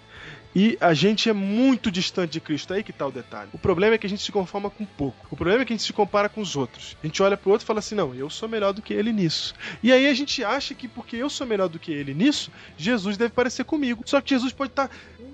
E a gente é muito distante de Cristo, aí que tá o detalhe. O problema é que a gente se conforma com pouco. O problema é que a gente se compara com os outros. A gente olha pro outro e fala assim: não, eu sou melhor do que ele nisso. E aí a gente acha que porque eu sou melhor do que ele nisso, Jesus deve parecer comigo. Só que Jesus pode estar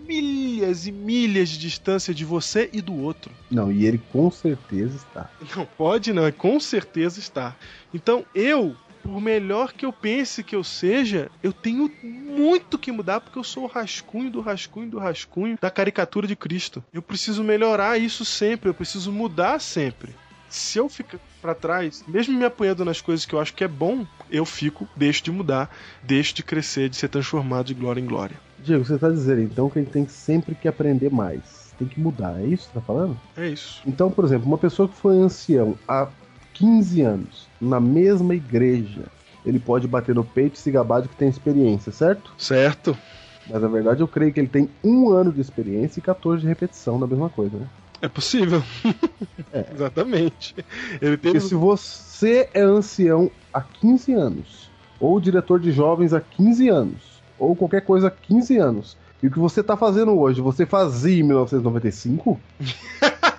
milhas e milhas de distância de você e do outro. Não, e ele com certeza está. Não pode, não, com certeza está. Então eu, por melhor que eu pense que eu seja, eu tenho muito que mudar porque eu sou o rascunho do rascunho do rascunho da caricatura de Cristo. Eu preciso melhorar isso sempre, eu preciso mudar sempre. Se eu ficar pra trás, mesmo me apoiando nas coisas que eu acho que é bom, eu fico, deixo de mudar, deixo de crescer, de ser transformado de glória em glória. Diego, você tá dizendo então que a gente tem sempre que aprender mais. Tem que mudar, é isso que você tá falando? É isso. Então, por exemplo, uma pessoa que foi ancião há 15 anos, na mesma igreja, ele pode bater no peito e se gabar de que tem experiência, certo? Certo? Mas na verdade eu creio que ele tem um ano de experiência e 14 de repetição da mesma coisa, né? É possível. É. (laughs) Exatamente. Ele teve Porque se você é ancião há 15 anos, ou diretor de jovens há 15 anos, ou qualquer coisa há 15 anos, e o que você tá fazendo hoje, você fazia em 1995, (laughs)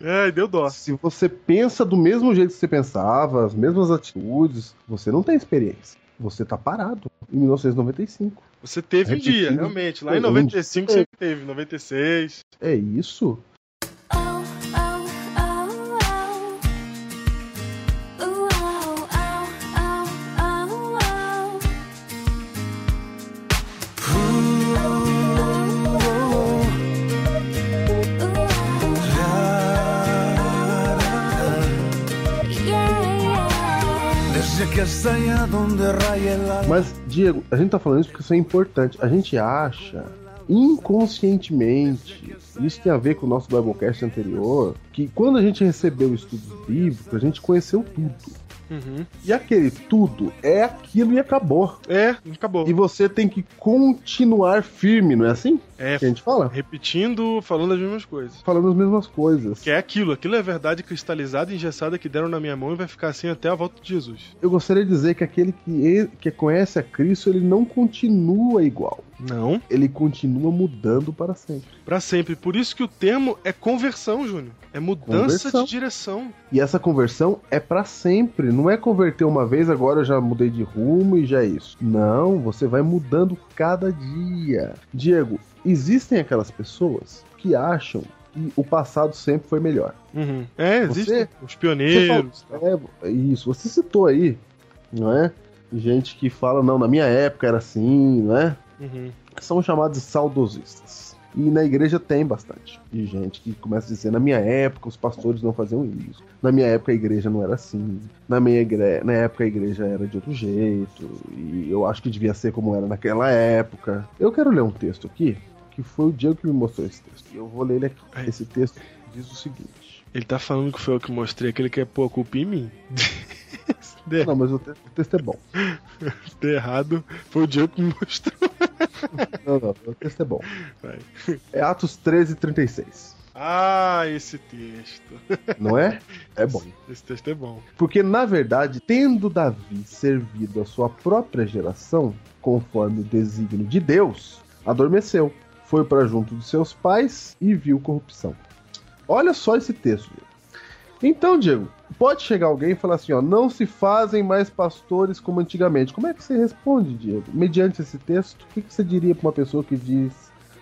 Ai, deu dó. se você pensa do mesmo jeito que você pensava, as mesmas atitudes, você não tem experiência. Você tá parado em 1995. Você teve um dia, realmente. Lá em Um 95 dia. você teve, 96. É isso? Mas, Diego, a gente tá falando isso porque isso é importante. A gente acha, inconscientemente, isso tem a ver com o nosso Biblecast anterior, que quando a gente recebeu o estudo bíblico, a gente conheceu tudo. Uhum. E aquele tudo é aquilo e acabou. É, acabou. E você tem que continuar firme, não é assim É, que a gente fala? repetindo, falando as mesmas coisas. Falando as mesmas coisas. Que é aquilo, aquilo é verdade cristalizada e engessada que deram na minha mão e vai ficar assim até a volta de Jesus. Eu gostaria de dizer que aquele que, que conhece a Cristo, ele não continua igual. Não, Ele continua mudando para sempre. Pra sempre. Por isso que o termo é conversão, Júnior. É mudança Conversão. de direção. E essa conversão é para sempre. Não é converter uma vez, agora eu já mudei de rumo e já é isso. Não, você vai mudando cada dia. Diego, existem aquelas pessoas que acham que o passado sempre foi melhor. Uhum. É, existem os Você pioneiros. falou- é, isso, você citou aí, não é? Gente que fala, não, na minha época era assim, não é? Uhum. São chamados de saudosistas. E na igreja tem bastante. De gente que começa a dizer, na minha época os pastores não faziam isso. Na minha época a igreja não era assim. Na minha igre... na época a igreja era de outro jeito. E eu acho que devia ser como era naquela época. Eu quero ler um texto aqui, que foi o Diego que me mostrou esse texto. E eu vou ler ele aqui. Esse texto diz o seguinte. Ele tá falando que foi eu que mostrei, que ele quer pôr a culpa em mim. (laughs) Não, mas o te- o texto é bom. se (laughs) der errado, foi o Diego que me mostrou. Não, não, o texto é bom. Vai. É Atos 13, 36. Ah, esse texto. Não é? É bom. Esse texto é bom. Porque, na verdade, tendo Davi servido a sua própria geração, conforme o desígnio de Deus, adormeceu, foi para junto de seus pais e viu corrupção. Olha só esse texto. Então, Diego, pode chegar alguém e falar assim, ó, não se fazem mais pastores como antigamente. Como é que você responde, Diego? Mediante esse texto, o que que você diria para uma pessoa que diz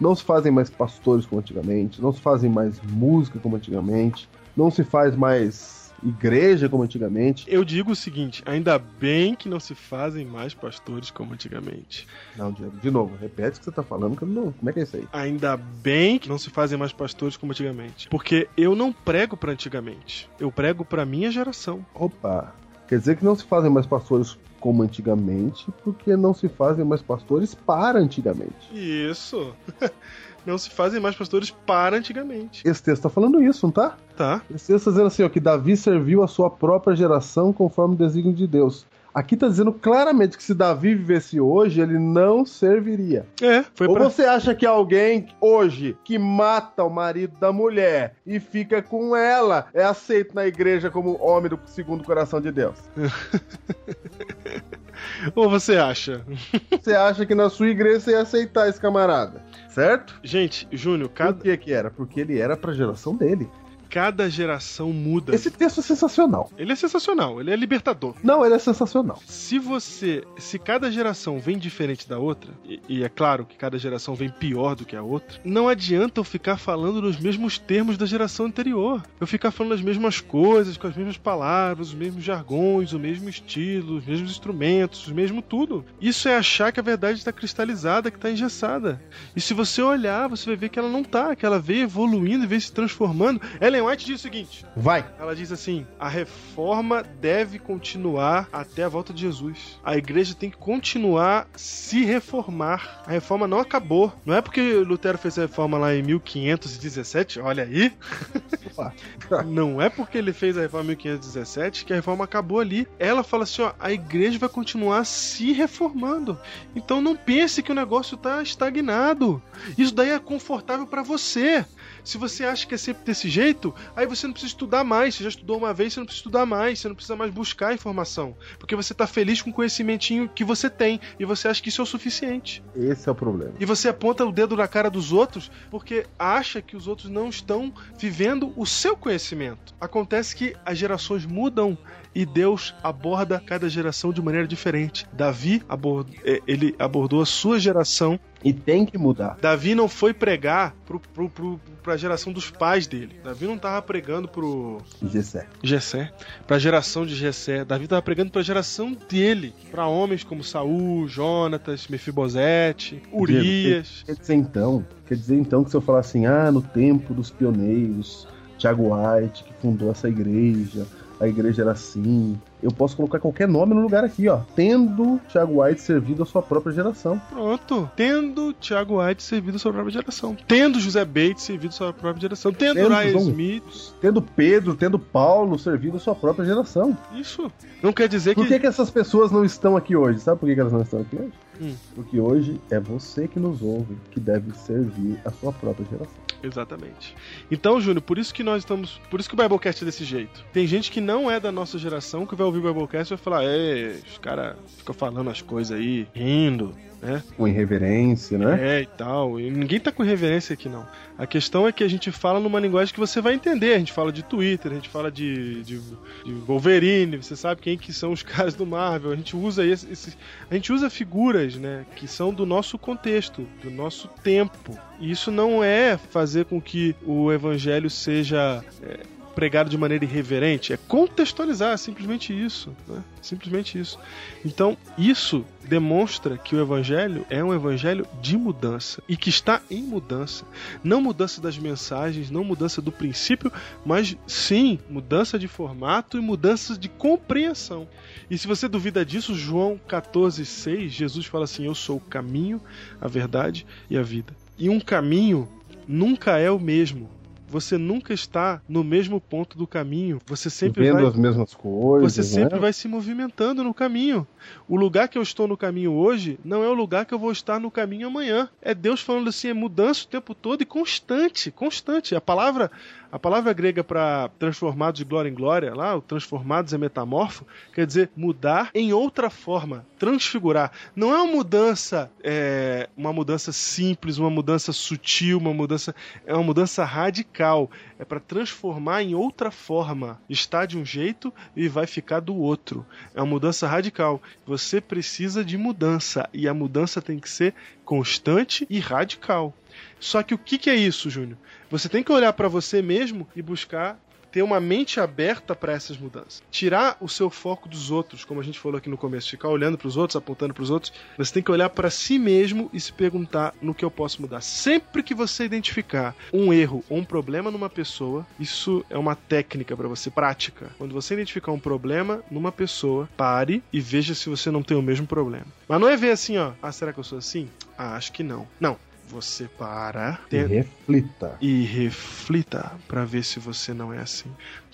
não se fazem mais pastores como antigamente, não se fazem mais música como antigamente, não se faz mais igreja como antigamente. Eu digo o seguinte: ainda bem que não se fazem mais pastores como antigamente. Não, Diego, de novo, repete o que você tá falando, que não. Como é que é isso aí? Ainda bem que não se fazem mais pastores como antigamente. Porque eu não prego pra antigamente. Eu prego pra minha geração. Opa! Quer dizer que não se fazem mais pastores como antigamente, porque não se fazem mais pastores para antigamente. Isso. (laughs) não se fazem mais pastores para antigamente. Esse texto tá falando isso, não tá? Tá. Esse texto tá dizendo assim, ó, que Davi serviu a sua própria geração conforme o desígnio de Deus. Aqui tá dizendo claramente que se Davi vivesse hoje, ele não serviria. É, foi Ou pra. você acha que alguém hoje que mata o marido da mulher e fica com ela é aceito na igreja como homem do segundo coração de Deus? (laughs) (laughs) Ou você acha? Você acha que na sua igreja você ia aceitar esse camarada? Certo? Gente, Júnior, Por cada, que que era? Porque ele era pra geração dele. Cada geração muda. Esse texto é sensacional. Ele é sensacional, ele é libertador. Não, ele é sensacional. Se você. Se cada geração vem diferente da outra, e, e é claro que cada geração vem pior do que a outra, não adianta eu ficar falando nos mesmos termos da geração anterior. Eu ficar falando as mesmas coisas, com as mesmas palavras, os mesmos jargões, o mesmo estilo, os mesmos instrumentos, o mesmo tudo. Isso é achar que a verdade está cristalizada, que está engessada. E se você olhar, você vai ver que ela não tá, que ela veio evoluindo e veio se transformando. Ellen White diz o seguinte: Vai. ela diz assim: a reforma deve continuar até a volta de Jesus. A igreja tem que continuar se reformar. A reforma não acabou. Não é porque Lutero fez a reforma lá em 1517, olha aí. (laughs) Não é porque ele fez a reforma em 1517 que a reforma acabou ali. Ela fala assim: ó, a igreja vai continuar se reformando. Então não pense que o negócio tá estagnado. Isso daí é confortável para você. Se você acha que é sempre desse jeito, aí você não precisa estudar mais. Você já estudou uma vez, você não precisa estudar mais. Você não precisa mais buscar informação. Porque você tá feliz com o conhecimentinho que você tem. E você acha que isso é o suficiente. Esse é o problema. E você aponta o dedo na cara dos outros porque acha que os outros não estão vivendo o seu conhecimento. Acontece que as gerações mudam e Deus aborda cada geração de maneira diferente. Davi abord... eh, ele abordou a sua geração. E tem que mudar. Davi não foi pregar pro, pro, pro, pra geração dos pais dele. Davi não tava pregando pro Gessé. Gessé, pra geração de Gessé. Davi tava pregando pra geração dele, pra homens como Saul, Jonatas, Mefibosete, Urias. Quer dizer então, quer dizer então que se eu falar assim, ah, no tempo dos pioneiros, Tiago White, que fundou essa igreja, a igreja era assim, eu posso colocar qualquer nome no lugar aqui, ó. Tendo Tiago White servido a sua própria geração. Pronto. Tendo Thiago White servido a sua própria geração. Tendo José Bates servido a sua própria geração. Tendo Tendo Ryan João- Smith. Tendo Pedro, tendo Paulo servido a sua própria geração. Isso. Não quer dizer Por que. que, que essas pessoas não estão aqui hoje? Sabe por que, que elas não estão aqui hoje? Hum. Porque hoje é você que nos ouve que deve servir a sua própria geração. Exatamente. Então, Júnior, por isso que nós estamos. Por isso que o Biblecast é desse jeito. Tem gente que não é da nossa geração que vai ouvir o Biblecast vai falar: é, os caras ficam falando as coisas aí, rindo, né? Com irreverência, né? É e tal. E ninguém tá com reverência aqui, não. A questão é que a gente fala numa linguagem que você vai entender. A gente fala de Twitter, a gente fala de, de, de Wolverine, você sabe quem que são os (laughs) caras do Marvel. A gente usa esse, esse- a gente usa figuras, né, que são do nosso contexto, do nosso tempo. E isso não é fazer com que o evangelho seja é, pregado de maneira irreverente, é contextualizar, simplesmente isso, né? Simplesmente isso. Então, isso demonstra que o evangelho é um evangelho de mudança e que está em mudança. Não mudança das mensagens, não mudança do princípio, mas sim mudança de formato e mudança de compreensão. E se você duvida disso, João 14,6, Jesus fala assim: Eu sou o caminho, a verdade e a vida. E um caminho nunca é o mesmo você nunca está no mesmo ponto do caminho. Você sempre Vendo vai as mesmas coisas. você sempre né? vai se movimentando no caminho. O lugar que eu estou no caminho hoje não é o lugar que eu vou estar no caminho amanhã. É Deus falando assim, é mudança o tempo todo e constante, constante. A palavra, a palavra grega para transformados de glória em glória, lá, o transformados é metamorfo, quer dizer mudar em outra forma, transfigurar. Não é uma mudança, é, uma mudança simples, uma mudança sutil, uma mudança, é uma mudança radical. É para transformar em outra forma. Está de um jeito e vai ficar do outro. É uma mudança radical. Você precisa de mudança e a mudança tem que ser constante e radical. Só que o que, que é isso, Júnior? Você tem que olhar para você mesmo e buscar ter uma mente aberta para essas mudanças. Tirar o seu foco dos outros, como a gente falou aqui no começo, ficar olhando para os outros, apontando para os outros. Você tem que olhar para si mesmo e se perguntar no que eu posso mudar. Sempre que você identificar um erro ou um problema numa pessoa, isso é uma técnica para você, prática. Quando você identificar um problema numa pessoa, pare e veja se você não tem o mesmo problema. Mas não é ver assim, ó, ah, será que eu sou assim? Ah, acho que não. Não. Você para, E tem- reflita. e reflita para ver se você não é assim.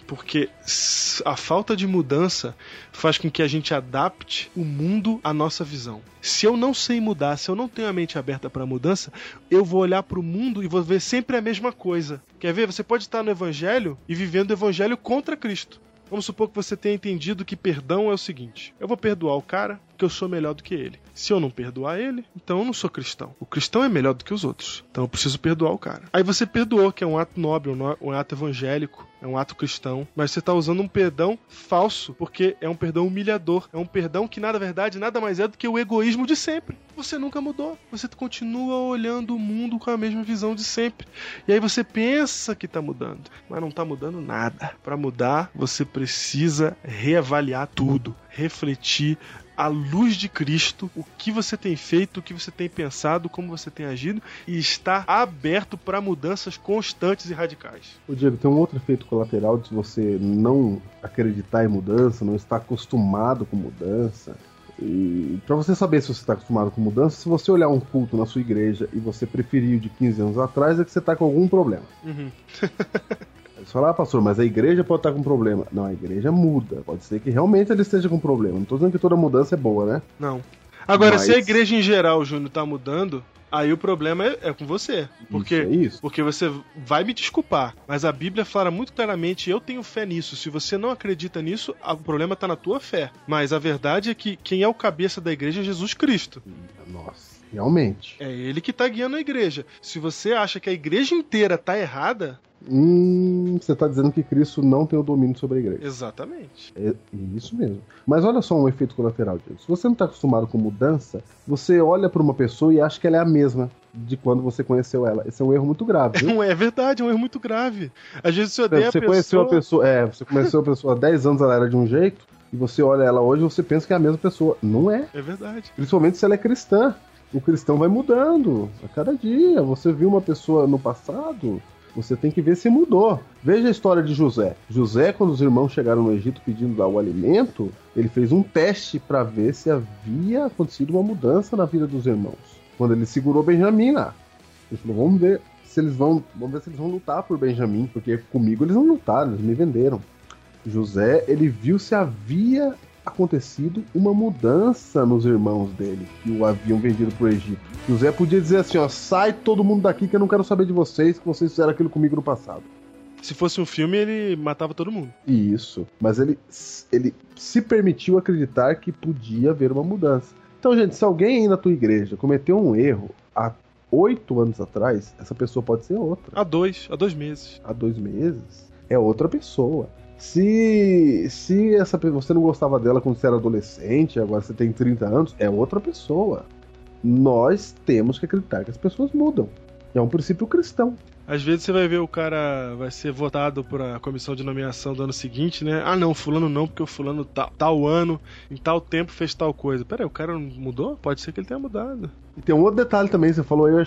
Porque a falta de mudança faz com que a gente adapte o mundo à nossa visão. Se eu não sei mudar, se eu não tenho a mente aberta para mudança, eu vou olhar para o mundo e vou ver sempre a mesma coisa. Quer ver? Você pode estar no evangelho e vivendo o evangelho contra Cristo. Vamos supor que você tenha entendido que perdão é o seguinte: eu vou perdoar o cara porque eu sou melhor do que ele. Se eu não perdoar ele, então eu não sou cristão. O cristão é melhor do que os outros. Então eu preciso perdoar o cara. Aí você perdoou, que é um ato nobre, um ato evangélico, é um ato cristão, mas você está usando um perdão falso, porque é um perdão humilhador. É um perdão que, na verdade, nada mais é do que o egoísmo de sempre. Você nunca mudou. Você continua olhando o mundo com a mesma visão de sempre. E aí você pensa que tá mudando, mas não tá mudando nada. Para mudar, você precisa reavaliar tudo, refletir à luz de Cristo o que você tem feito, o que você tem pensado, como você tem agido e estar aberto para mudanças constantes e radicais. Ô Diego, tem um outro efeito colateral de você não acreditar em mudança, não estar acostumado com mudança. E para você saber se você está acostumado com mudança, se você olhar um culto na sua igreja e você preferir o de 15 anos atrás, é que você está com algum problema. Uhum. (laughs) Você fala, ah, pastor, mas a igreja pode estar com problema. Não, a igreja muda. Pode ser que realmente ele esteja com problema. Não estou dizendo que toda mudança é boa, né? Não. Agora, Mas- se a igreja em geral, Júnior, tá mudando, aí o problema é, é com você. Porque Isso, é isso. Porque você vai me desculpar, mas a Bíblia fala muito claramente, eu tenho fé nisso. Se você não acredita nisso, o problema tá na tua fé. Mas a verdade é que quem é o cabeça da igreja é Jesus Cristo. Nossa, realmente. É ele que tá guiando a igreja. Se você acha que a igreja inteira tá errada, Hum, você está dizendo que Cristo não tem o domínio sobre a igreja. exatamente. É isso mesmo. Mas olha só um efeito colateral disso. Se você não está acostumado com mudança, você olha para uma pessoa e acha que ela é a mesma de quando você conheceu ela. Esse é um erro muito grave. viu? Não (laughs) é verdade, é um erro muito grave. Às vezes você odeia Você a conheceu pessoa. a pessoa, é, você conheceu a pessoa há 10 anos, ela era de um jeito, e você olha ela hoje e você pensa que é a mesma pessoa. Não é. É verdade. Principalmente se ela é cristã. O cristão vai mudando a cada dia. Você viu uma pessoa no passado, você tem que ver se mudou. Veja a história de José. José, quando os irmãos chegaram no Egito pedindo o alimento, ele fez um teste para ver se havia acontecido uma mudança na vida dos irmãos. Quando ele segurou Benjamim lá, ele falou: "Vamos ver se eles vão, vamos ver se eles vão lutar por Benjamim, porque comigo eles não lutaram, eles me venderam." José, ele viu se havia acontecido uma mudança nos irmãos dele que o haviam vendido pro Egito. José podia dizer assim, ó, sai todo mundo daqui que eu não quero saber de vocês, que vocês fizeram aquilo comigo no passado. Se fosse um filme, ele matava todo mundo. Isso. Mas ele, ele se permitiu acreditar que podia haver uma mudança. Então, gente, se alguém aí na tua igreja cometeu um erro há oito anos atrás, essa pessoa pode ser outra. Há dois, há dois meses. Há dois meses, é outra pessoa. Se, se essa você não gostava dela quando você era adolescente, agora você tem 30 anos, é outra pessoa. Nós temos que acreditar que as pessoas mudam. É um princípio cristão. Às vezes você vai ver o cara vai ser votado para a comissão de nomeação do ano seguinte, né? Ah, não, fulano não, porque o fulano tal, tal ano, em tal tempo fez tal coisa. Pera aí, o cara não mudou? Pode ser que ele tenha mudado. E tem um outro detalhe também, você falou aí, eu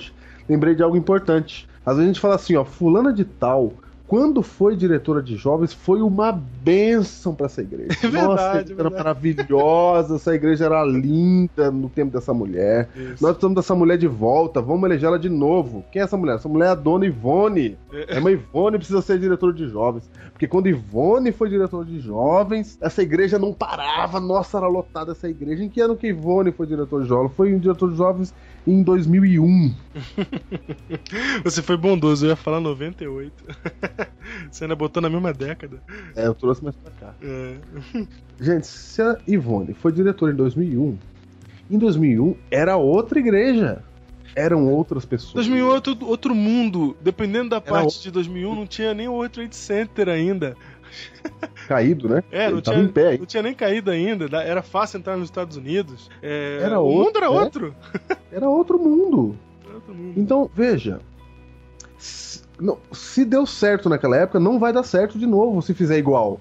lembrei de algo importante. Às vezes a gente fala assim, ó, fulana de tal, quando foi diretora de jovens, foi uma benção para essa igreja. (laughs) É verdade, Nossa, é era verdade. maravilhosa, essa igreja era linda no tempo dessa mulher. Isso. Nós precisamos dessa mulher de volta, vamos eleger ela de novo. Quem é essa mulher? Essa mulher é a dona Ivone. É, mas Ivone precisa ser diretora de jovens. Porque quando Ivone foi diretora de jovens, essa igreja não parava. Nossa, era lotada essa igreja. Em que ano que Ivone foi diretor de jovens? Foi um diretor de jovens em 2001. (laughs) Você foi bondoso, eu ia falar 98. (laughs) (laughs) Você ainda botou na mesma década. É, eu trouxe mais pra cá. É. (laughs) Gente, se a Ivone foi diretora em 2001, em 2001 era outra igreja. Eram outras pessoas. 2001 é outro, outro mundo. Dependendo da parte o- de 2001, não tinha nem o World Trade Center ainda. (laughs) Caído, né? É, não tinha, não tinha nem caído ainda. da- Era fácil entrar nos Estados Unidos. É, Era o outro, mundo era né? outro. Era outro mundo. Era outro mundo. Então, veja. Se, não, se deu certo naquela época, não vai dar certo de novo se fizer igual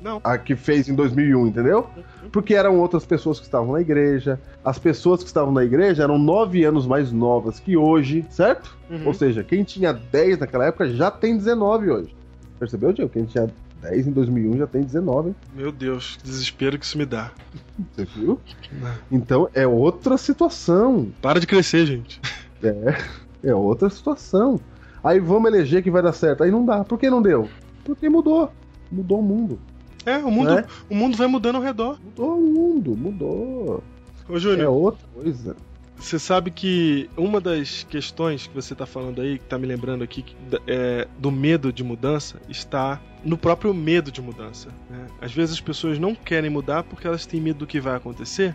Não. a que fez em 2001, entendeu? Porque eram outras pessoas que estavam na igreja. As pessoas que estavam na igreja eram nove anos mais novas que hoje, certo? Uhum. Ou seja, quem tinha 10 naquela época já tem 19 hoje. Percebeu, Diego? Quem tinha 10 em 2001 já tem 19, hein? Meu Deus, que desespero que isso me dá. Você viu? Então é outra situação. Para de crescer, gente. É, é outra situação. Aí vamos eleger que vai dar certo. Aí não dá. Por que não deu? Porque mudou. Mudou o mundo. É, o mundo, Né? o mundo vai mudando ao redor. Mudou o mundo. Mudou. Ô, É Júnior, outra coisa. você sabe que uma das questões que você tá falando aí, que tá me lembrando aqui, é, do medo de mudança, está no próprio medo de mudança. né? Às vezes as pessoas não querem mudar porque elas têm medo do que vai acontecer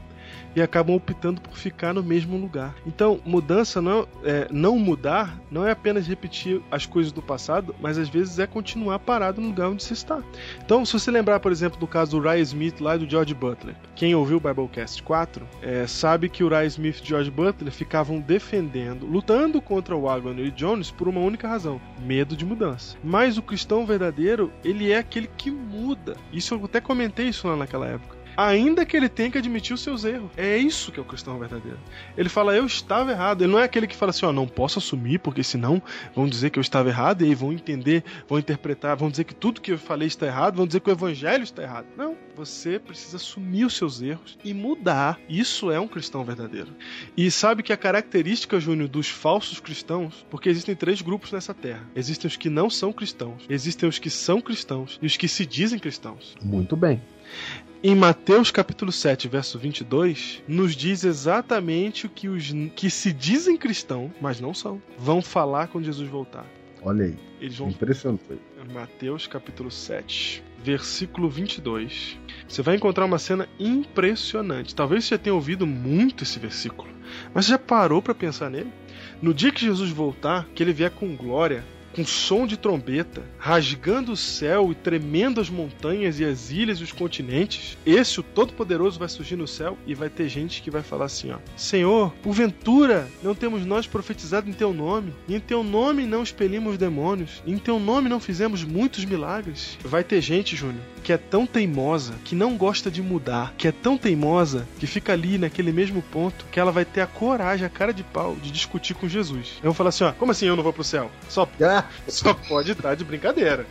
e acabam optando por ficar no mesmo lugar. Então, mudança não é, não mudar não é apenas repetir as coisas do passado, mas às vezes é continuar parado no lugar onde você está. Então, se você lembrar, por exemplo, do caso do Ryan Smith lá do George Butler, quem ouviu o Biblecast 4 é, sabe que o Ryan Smith e o George Butler ficavam defendendo, lutando contra o Wagner e Jones por uma única razão: medo de mudança. Mas o cristão verdadeiro, ele é aquele que muda. Isso eu até comentei isso lá naquela época. Ainda que ele tenha que admitir os seus erros. É isso que é o cristão verdadeiro. Ele fala, eu estava errado. Ele não é aquele que fala assim, ó, não posso assumir, porque senão vão dizer que eu estava errado e aí vão entender, vão interpretar, vão dizer que tudo que eu falei está errado, vão dizer que o evangelho está errado. Não, você precisa assumir os seus erros e mudar. Isso é um cristão verdadeiro. E sabe que a característica, Júnior, dos falsos cristãos, porque existem três grupos nessa terra. Existem os que não são cristãos, existem os que são cristãos e os que se dizem cristãos. Muito bem. Em Mateus capítulo 7, verso 22, nos diz exatamente o que os que se dizem cristãos, mas não são, vão falar quando Jesus voltar. Olha aí. Eles vão Impressionante. Mateus capítulo 7, versículo 22. Você vai encontrar uma cena impressionante. Talvez você já tenha ouvido muito esse versículo, mas você já parou para pensar nele? No dia que Jesus voltar, que ele vier com glória, com som de trombeta, rasgando o céu e tremendo as montanhas e as ilhas e os continentes, esse o Todo-Poderoso vai surgir no céu e vai ter gente que vai falar assim, ó: Senhor, porventura não temos nós profetizado em teu nome, e em teu nome não expelimos demônios, e em teu nome não fizemos muitos milagres. Vai ter gente, Júnior, que é tão teimosa, que não gosta de mudar, que é tão teimosa, que fica ali naquele mesmo ponto, que ela vai ter a coragem, a cara de pau, de discutir com Jesus. Eu vou falar assim, ó, como assim eu não vou pro céu? Só, (laughs) Ah, (laughs) só pode estar de brincadeira.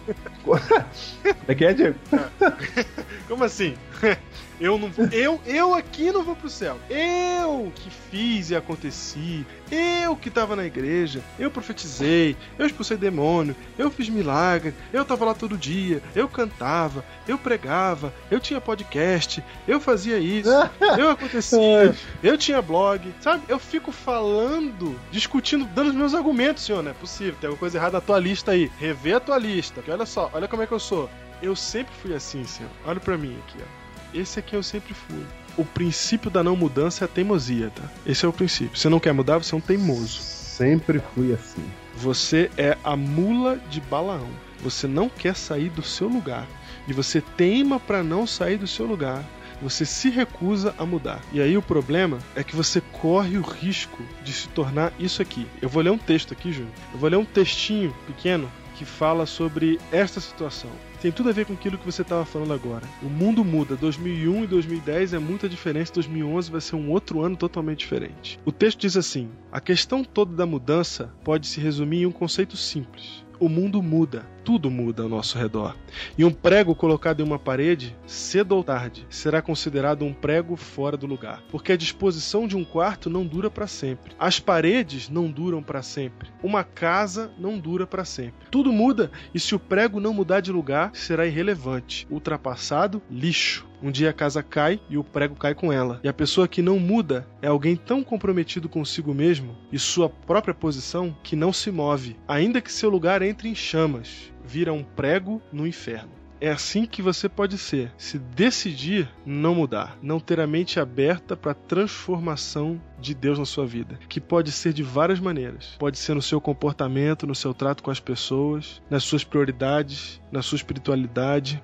é que é, Diego? (laughs) Como assim? (laughs) Eu não vou. Eu, eu aqui não vou pro céu. Eu que fiz e aconteci. Eu que tava na igreja. Eu profetizei. Eu expulsei demônio. Eu fiz milagre. Eu tava lá todo dia. Eu cantava. Eu pregava. Eu tinha podcast. Eu fazia isso. Eu acontecia. (laughs) Eu tinha blog. Sabe? Eu fico falando, discutindo, dando os meus argumentos, senhor. Não é possível. Tem alguma coisa errada na tua lista aí. Revê a tua lista. Porque olha só, olha como é que eu sou. Eu sempre fui assim, senhor. Olha pra mim aqui, ó. Esse aqui eu sempre fui. O princípio da não mudança é a teimosia, tá? Esse é o princípio. Você não quer mudar, você é um teimoso. Sempre fui assim. Você é a mula de Balaão. Você não quer sair do seu lugar. E você teima para não sair do seu lugar. Você se recusa a mudar. E aí o problema é que você corre o risco de se tornar isso aqui. Eu vou ler um texto aqui, Júnior. Eu vou ler um textinho pequeno que fala sobre esta situação. Tem tudo a ver com aquilo que você estava falando agora. O mundo muda. 2001 e 2010 é muita diferença. 2011 vai ser um outro ano totalmente diferente. O texto diz assim: A questão toda da mudança pode se resumir em um conceito simples. O mundo muda. Tudo muda ao nosso redor. E um prego colocado em uma parede, cedo ou tarde, será considerado um prego fora do lugar. Porque a disposição de um quarto não dura para sempre. As paredes não duram para sempre. Uma casa não dura para sempre. Tudo muda e se o prego não mudar de lugar, será irrelevante, ultrapassado, lixo. Um dia a casa cai e o prego cai com ela. E a pessoa que não muda é alguém tão comprometido consigo mesmo e sua própria posição que não se move, ainda que seu lugar entre em chamas, vira um prego no inferno. É assim que você pode ser, se decidir não mudar, não ter a mente aberta para a transformação de Deus na sua vida, que pode ser de várias maneiras. Pode ser no seu comportamento, no seu trato com as pessoas, nas suas prioridades, na sua espiritualidade,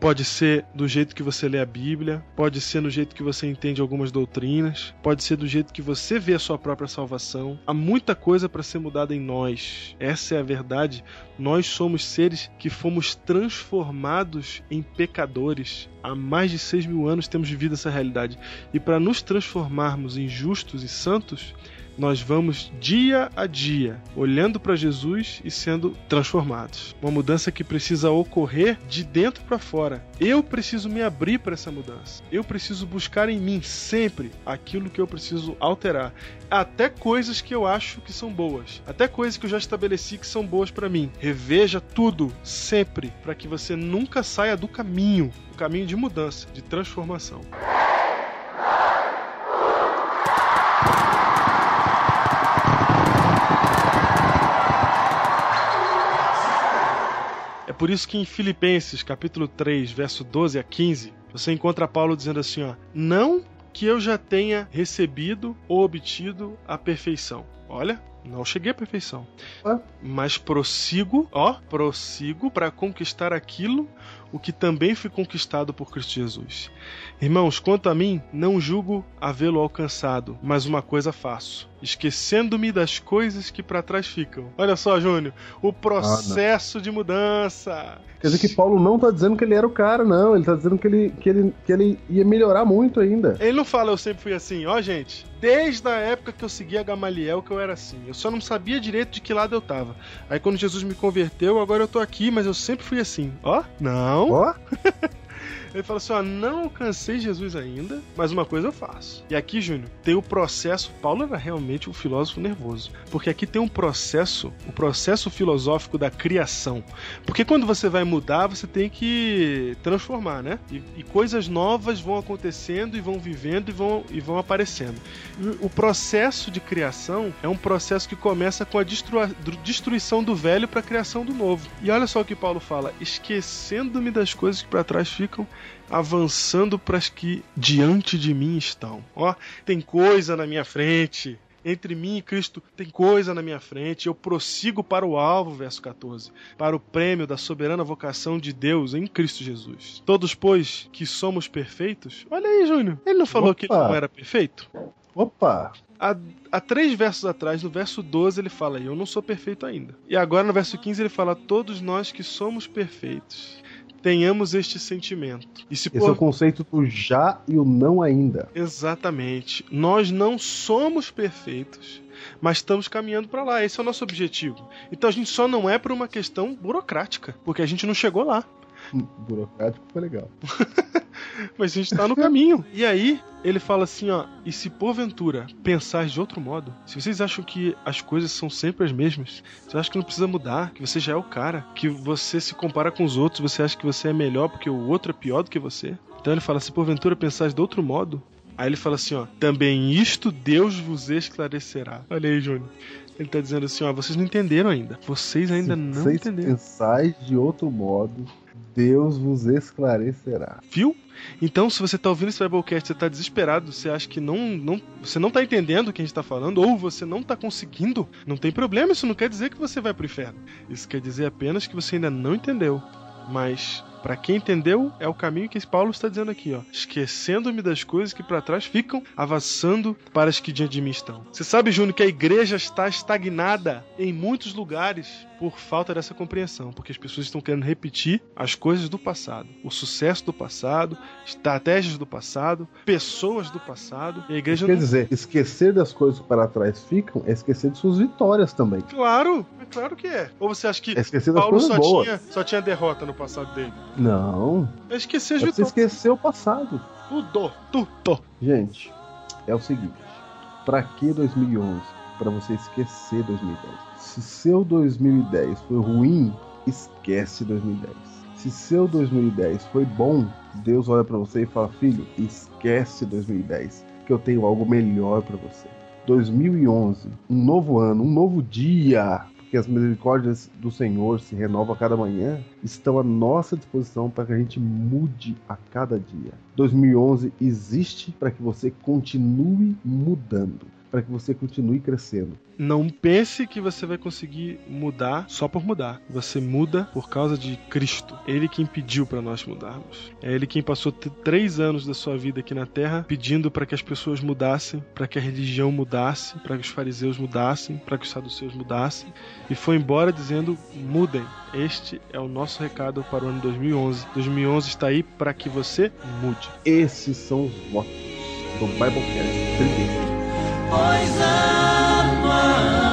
Pode ser do jeito que você lê a Bíblia, pode ser no jeito que você entende algumas doutrinas, pode ser do jeito que você vê a sua própria salvação. Há muita coisa para ser mudada em nós. Essa é a verdade. Nós somos seres que fomos transformados em pecadores. Há mais de seis mil anos temos vivido essa realidade. E para nos transformarmos em justos e santos, nós vamos dia a dia olhando para Jesus e sendo transformados. Uma mudança que precisa ocorrer de dentro para fora. Eu preciso me abrir para essa mudança. Eu preciso buscar em mim sempre aquilo que eu preciso alterar, até coisas que eu acho que são boas, até coisas que eu já estabeleci que são boas para mim. Reveja tudo sempre para que você nunca saia do caminho, o caminho de mudança, de transformação. Por isso que em Filipenses, capítulo 3, verso 12 a 15, você encontra Paulo dizendo assim, ó: "Não que eu já tenha recebido ou obtido a perfeição". Olha, não cheguei à perfeição. Ah. Mas prossigo, ó, prossigo para conquistar aquilo o que também foi conquistado por Cristo Jesus. Irmãos, quanto a mim, não julgo havê-lo alcançado, mas uma coisa faço, esquecendo-me das coisas que para trás ficam. Olha só, Júnior, o processo de mudança. Quer dizer que Paulo não tá dizendo que ele era o cara, não. Ele tá dizendo que ele, que ele, que ele ia melhorar muito ainda. Ele não fala eu sempre fui assim, ó, gente. Desde a época que eu seguia Gamaliel que eu era assim. Eu só não sabia direito de que lado eu tava. Aí quando Jesus me converteu, agora eu tô aqui, mas eu sempre fui assim. Ó, não. Ó, (laughs) Ele fala assim: ó, não alcancei Jesus ainda, mas uma coisa eu faço. E aqui, Júnior, tem o processo. Paulo era realmente um filósofo nervoso. Porque aqui tem um processo, o processo filosófico da criação. Porque quando você vai mudar, você tem que transformar, né? E, e coisas novas vão acontecendo e vão vivendo e vão, e vão aparecendo. E o processo de criação é um processo que começa com a destruição do velho para a criação do novo. E olha só o que Paulo fala: esquecendo-me das coisas que para trás ficam avançando para as que diante de mim estão. Ó, tem coisa na minha frente. Entre mim e Cristo tem coisa na minha frente. Eu prossigo para o alvo, verso 14, para o prêmio da soberana vocação de Deus em Cristo Jesus. Todos, pois, que somos perfeitos. Olha aí, Júnior. Ele não falou que ele Opa. não era perfeito? opa. Há, há três versos atrás, no verso 12, ele fala: Eu não sou perfeito ainda. E agora, no verso 15, ele fala: Todos nós que somos perfeitos, tenhamos este sentimento. E se Esse é por o conceito do já e o não ainda. Exatamente. Nós não somos perfeitos, mas estamos caminhando para lá. Esse é o nosso objetivo. Então a gente só não é por uma questão burocrática, porque a gente não chegou lá. Burocrático foi legal. (laughs) Mas a gente tá no caminho. E aí, ele fala assim, ó, e se porventura pensar de outro modo, se vocês acham que as coisas são sempre as mesmas, você acha que não precisa mudar, que você já é o cara, que você se compara com os outros, você acha que você é melhor porque o outro é pior do que você. Então ele fala, se porventura pensar de outro modo, aí ele fala assim, ó, também isto Deus vos esclarecerá. Olha aí, Júnior. Ele tá dizendo assim, ó, vocês não entenderam ainda. Vocês ainda Se não vocês entenderam. pensais de outro modo, Deus vos esclarecerá. Viu? Então, se você tá ouvindo esse Biblecast, você tá desesperado, você acha que não, não, você não tá entendendo o que a gente tá falando, ou você não tá conseguindo, não tem problema, isso não quer dizer que você vai pro inferno. Isso quer dizer apenas que você ainda não entendeu. Mas, para quem entendeu, é o caminho que Paulo está dizendo aqui, ó. Esquecendo-me das coisas que para trás ficam, avançando para as que diante de mim estão. Você sabe, Júnior, que a igreja está estagnada em muitos lugares por falta dessa compreensão, porque as pessoas estão querendo repetir as coisas do passado, o sucesso do passado, estratégias do passado, pessoas do passado. E a igreja Quer não dizer, esquecer das coisas que para trás ficam é esquecer de suas vitórias também. Claro, claro que é. Ou você acha que esquecer Paulo só boas. tinha, só tinha derrota no passado dele? Não. É esquecer você tudo. esquecer o passado. Tudo, tudo. Gente, é o seguinte. Pra que 2011? Pra você esquecer 2010. Se seu 2010 foi ruim, esquece 2010. Se seu 2010 foi bom, Deus olha pra você e fala: "Filho, esquece 2010, que eu tenho algo melhor pra você." 2011, um novo ano, um novo dia, porque as misericórdias do Senhor se renovam a cada manhã, estão à nossa disposição para que a gente mude a cada dia. 2011 existe para que você continue mudando, para que você continue crescendo. Não pense que você vai conseguir mudar só por mudar. Você muda por causa de Cristo. Ele quem pediu para nós mudarmos. É ele quem passou três anos da sua vida aqui na Terra pedindo para que as pessoas mudassem, para que a religião mudasse, para que os fariseus mudassem, para que os saduceus mudassem, e foi embora dizendo: mudem. Este é o nosso recado para o ano 2011. 2011 está aí para que você mude. Esses são os votos do Biblecast 35. Pois ano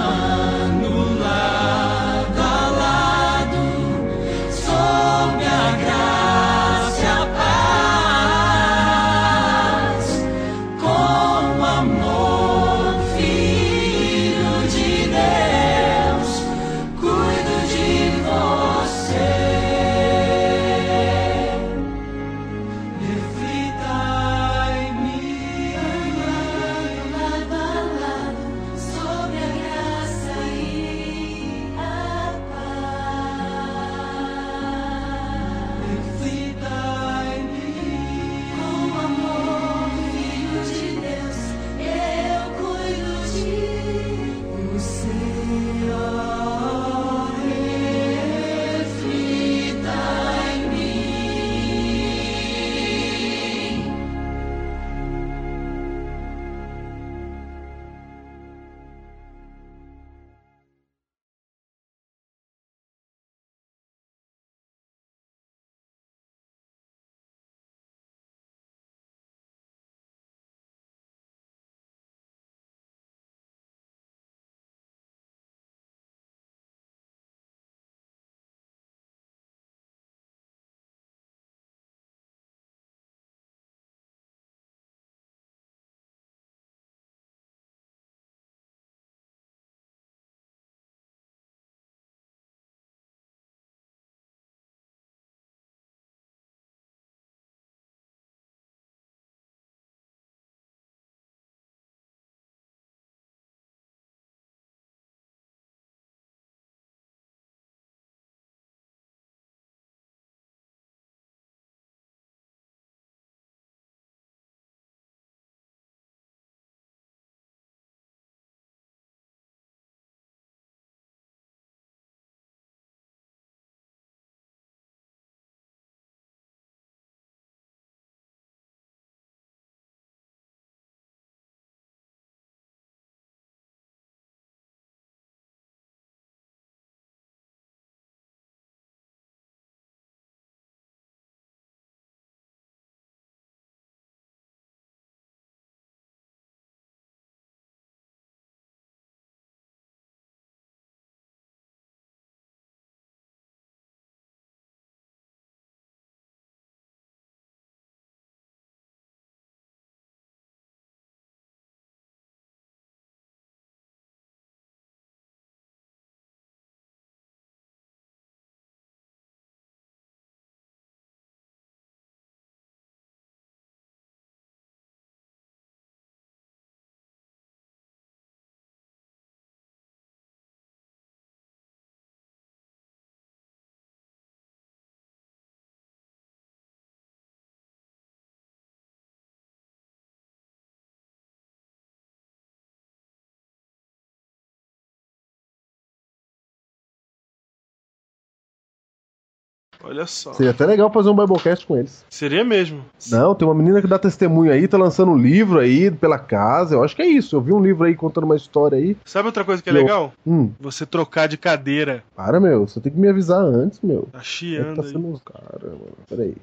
Olha só. Seria até legal fazer um Biblecast com eles. Seria mesmo. Não, tem uma menina que dá testemunho aí, tá lançando um livro aí pela casa. Eu acho que é isso. Eu vi um livro aí contando uma história aí. Sabe outra coisa que é Eu- legal? Hum, Você trocar de cadeira. para, meu. Você tem que me avisar antes, meu. Tá É chiando tá aí. sendo. Caramba, peraí.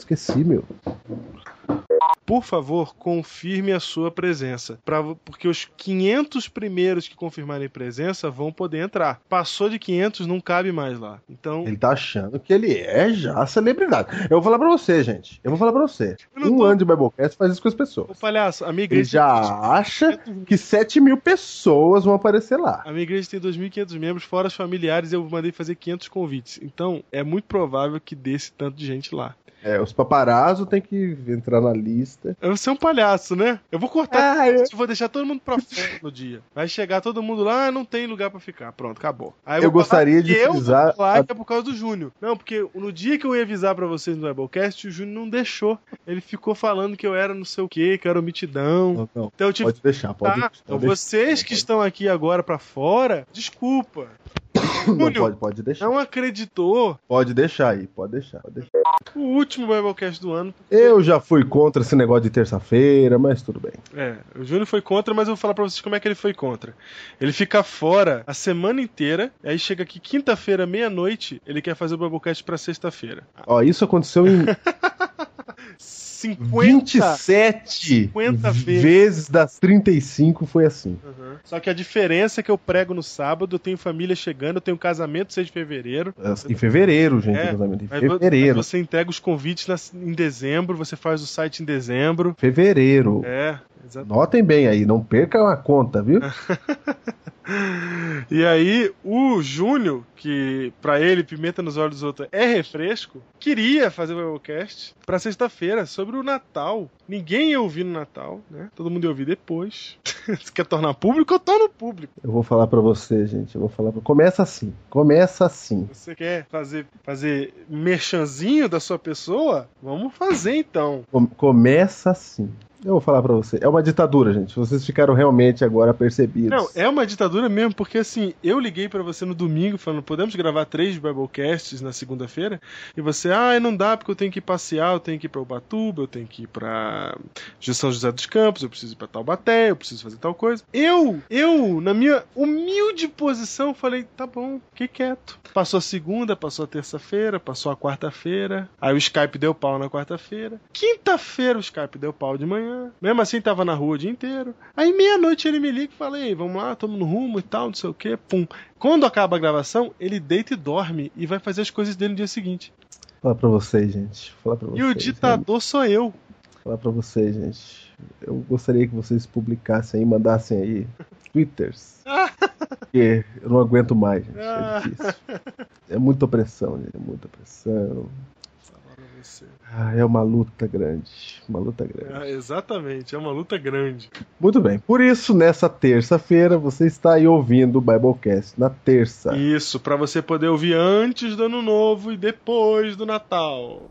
Esqueci, meu. por favor, confirme a sua presença. Pra, porque os 500 primeiros que confirmarem presença vão poder entrar. Passou de 500, não cabe mais lá. Então. Ele tá achando que ele é já celebridade. Eu vou falar pra você, gente. Eu vou falar pra você. Um tô- ano de Biblecast faz isso com as Ô, pessoas. palhaço, a minha Ele igreja. já acha que 7 mil pessoas vão aparecer lá. A minha igreja tem 2.500 membros, fora os familiares, eu mandei fazer 500 convites. Então, é muito provável que desse tanto de gente lá. É, os paparazzo tem que entrar na lista. Eu vou ser um palhaço, né? Eu vou cortar. Ah, eu- Eu vou deixar todo mundo pra fora no dia. Vai chegar todo mundo lá, "Ah, não tem lugar pra ficar. Pronto, acabou. Aí Eu vou falar gostaria de eu vou falar a- que é por causa do Júnior. Não, porque no dia que eu ia avisar pra vocês no Webcast, o Júnior não deixou. Ele ficou falando que eu era não sei o que, que eu era o mitidão. Não, não, Então eu tive pode deixar, pode, Tá, pode então deixar. vocês que estão aqui agora pra fora, desculpa. Não, pode, pode deixar. não acreditou Pode deixar aí, pode deixar, pode deixar. o último Biblecast do ano. Eu já fui contra esse negócio de terça-feira, mas tudo bem. É, o Júnior foi contra, mas eu vou falar pra vocês como é que ele foi contra. Ele fica fora a semana inteira, aí chega aqui quinta-feira, meia-noite, ele quer fazer o Biblecast pra sexta-feira. Ó, isso aconteceu em (laughs) 50 27 50 vezes. vezes das 35 foi assim. Uhum. Só que a diferença é que eu prego no sábado, eu tenho família chegando, eu tenho casamento 6 de fevereiro. Em fevereiro, gente, É, casamento. Em fevereiro. você entrega os convites em dezembro, você faz o site em dezembro. Fevereiro. É, exato. Notem bem aí, não percam a conta, viu? (laughs) E aí, o Júnior, que pra ele, pimenta nos olhos dos outros é refresco, queria fazer o Webcast pra sexta-feira sobre o Natal. Ninguém ia ouvir no Natal, né? Todo mundo ia ouvir depois. (laughs) Se quer tornar público, eu torno público. Eu vou falar pra você, gente. Eu vou falar pra... Começa assim. Começa assim. Você quer fazer, fazer merchanzinho da sua pessoa? Vamos fazer então. Com- Começa assim. Eu vou falar pra você. É uma ditadura, gente. Vocês ficaram realmente agora percebidos. Não, é uma ditadura mesmo, porque assim, eu liguei pra você no domingo falando, podemos gravar três Biblecasts na segunda-feira? E você, ah, não dá porque eu tenho que passear, eu tenho que ir pra Ubatuba, eu tenho que ir pra São José dos Campos, eu preciso ir pra Taubaté, eu preciso fazer tal coisa. Eu, eu, na minha humilde posição, falei, tá bom, fiquei quieto. Passou a segunda, passou a terça-feira, passou a quarta-feira, aí o Skype deu pau na quarta-feira. Quinta-feira o Skype deu pau de manhã. Mesmo assim, tava na rua o dia inteiro. Aí meia-noite ele me liga e fala: Ei, vamos lá, tamo no rumo e tal, não sei o que. Pum. Quando acaba a gravação, ele deita e dorme e vai fazer as coisas dele no dia seguinte. Falar pra vocês, gente. Falar pra E o vocês, ditador sou eu. Falar pra vocês, gente. Eu gostaria que vocês publicassem aí, mandassem aí twitters. (laughs) Porque eu não aguento mais, gente. É difícil. É muita opressão, gente. É muita opressão. Ah, é uma luta grande. Uma luta grande. É, exatamente, é uma luta grande. Muito bem. Por isso, nessa terça-feira, você está aí ouvindo o Biblecast. Na terça. Isso, pra você poder ouvir antes do ano novo e depois do Natal.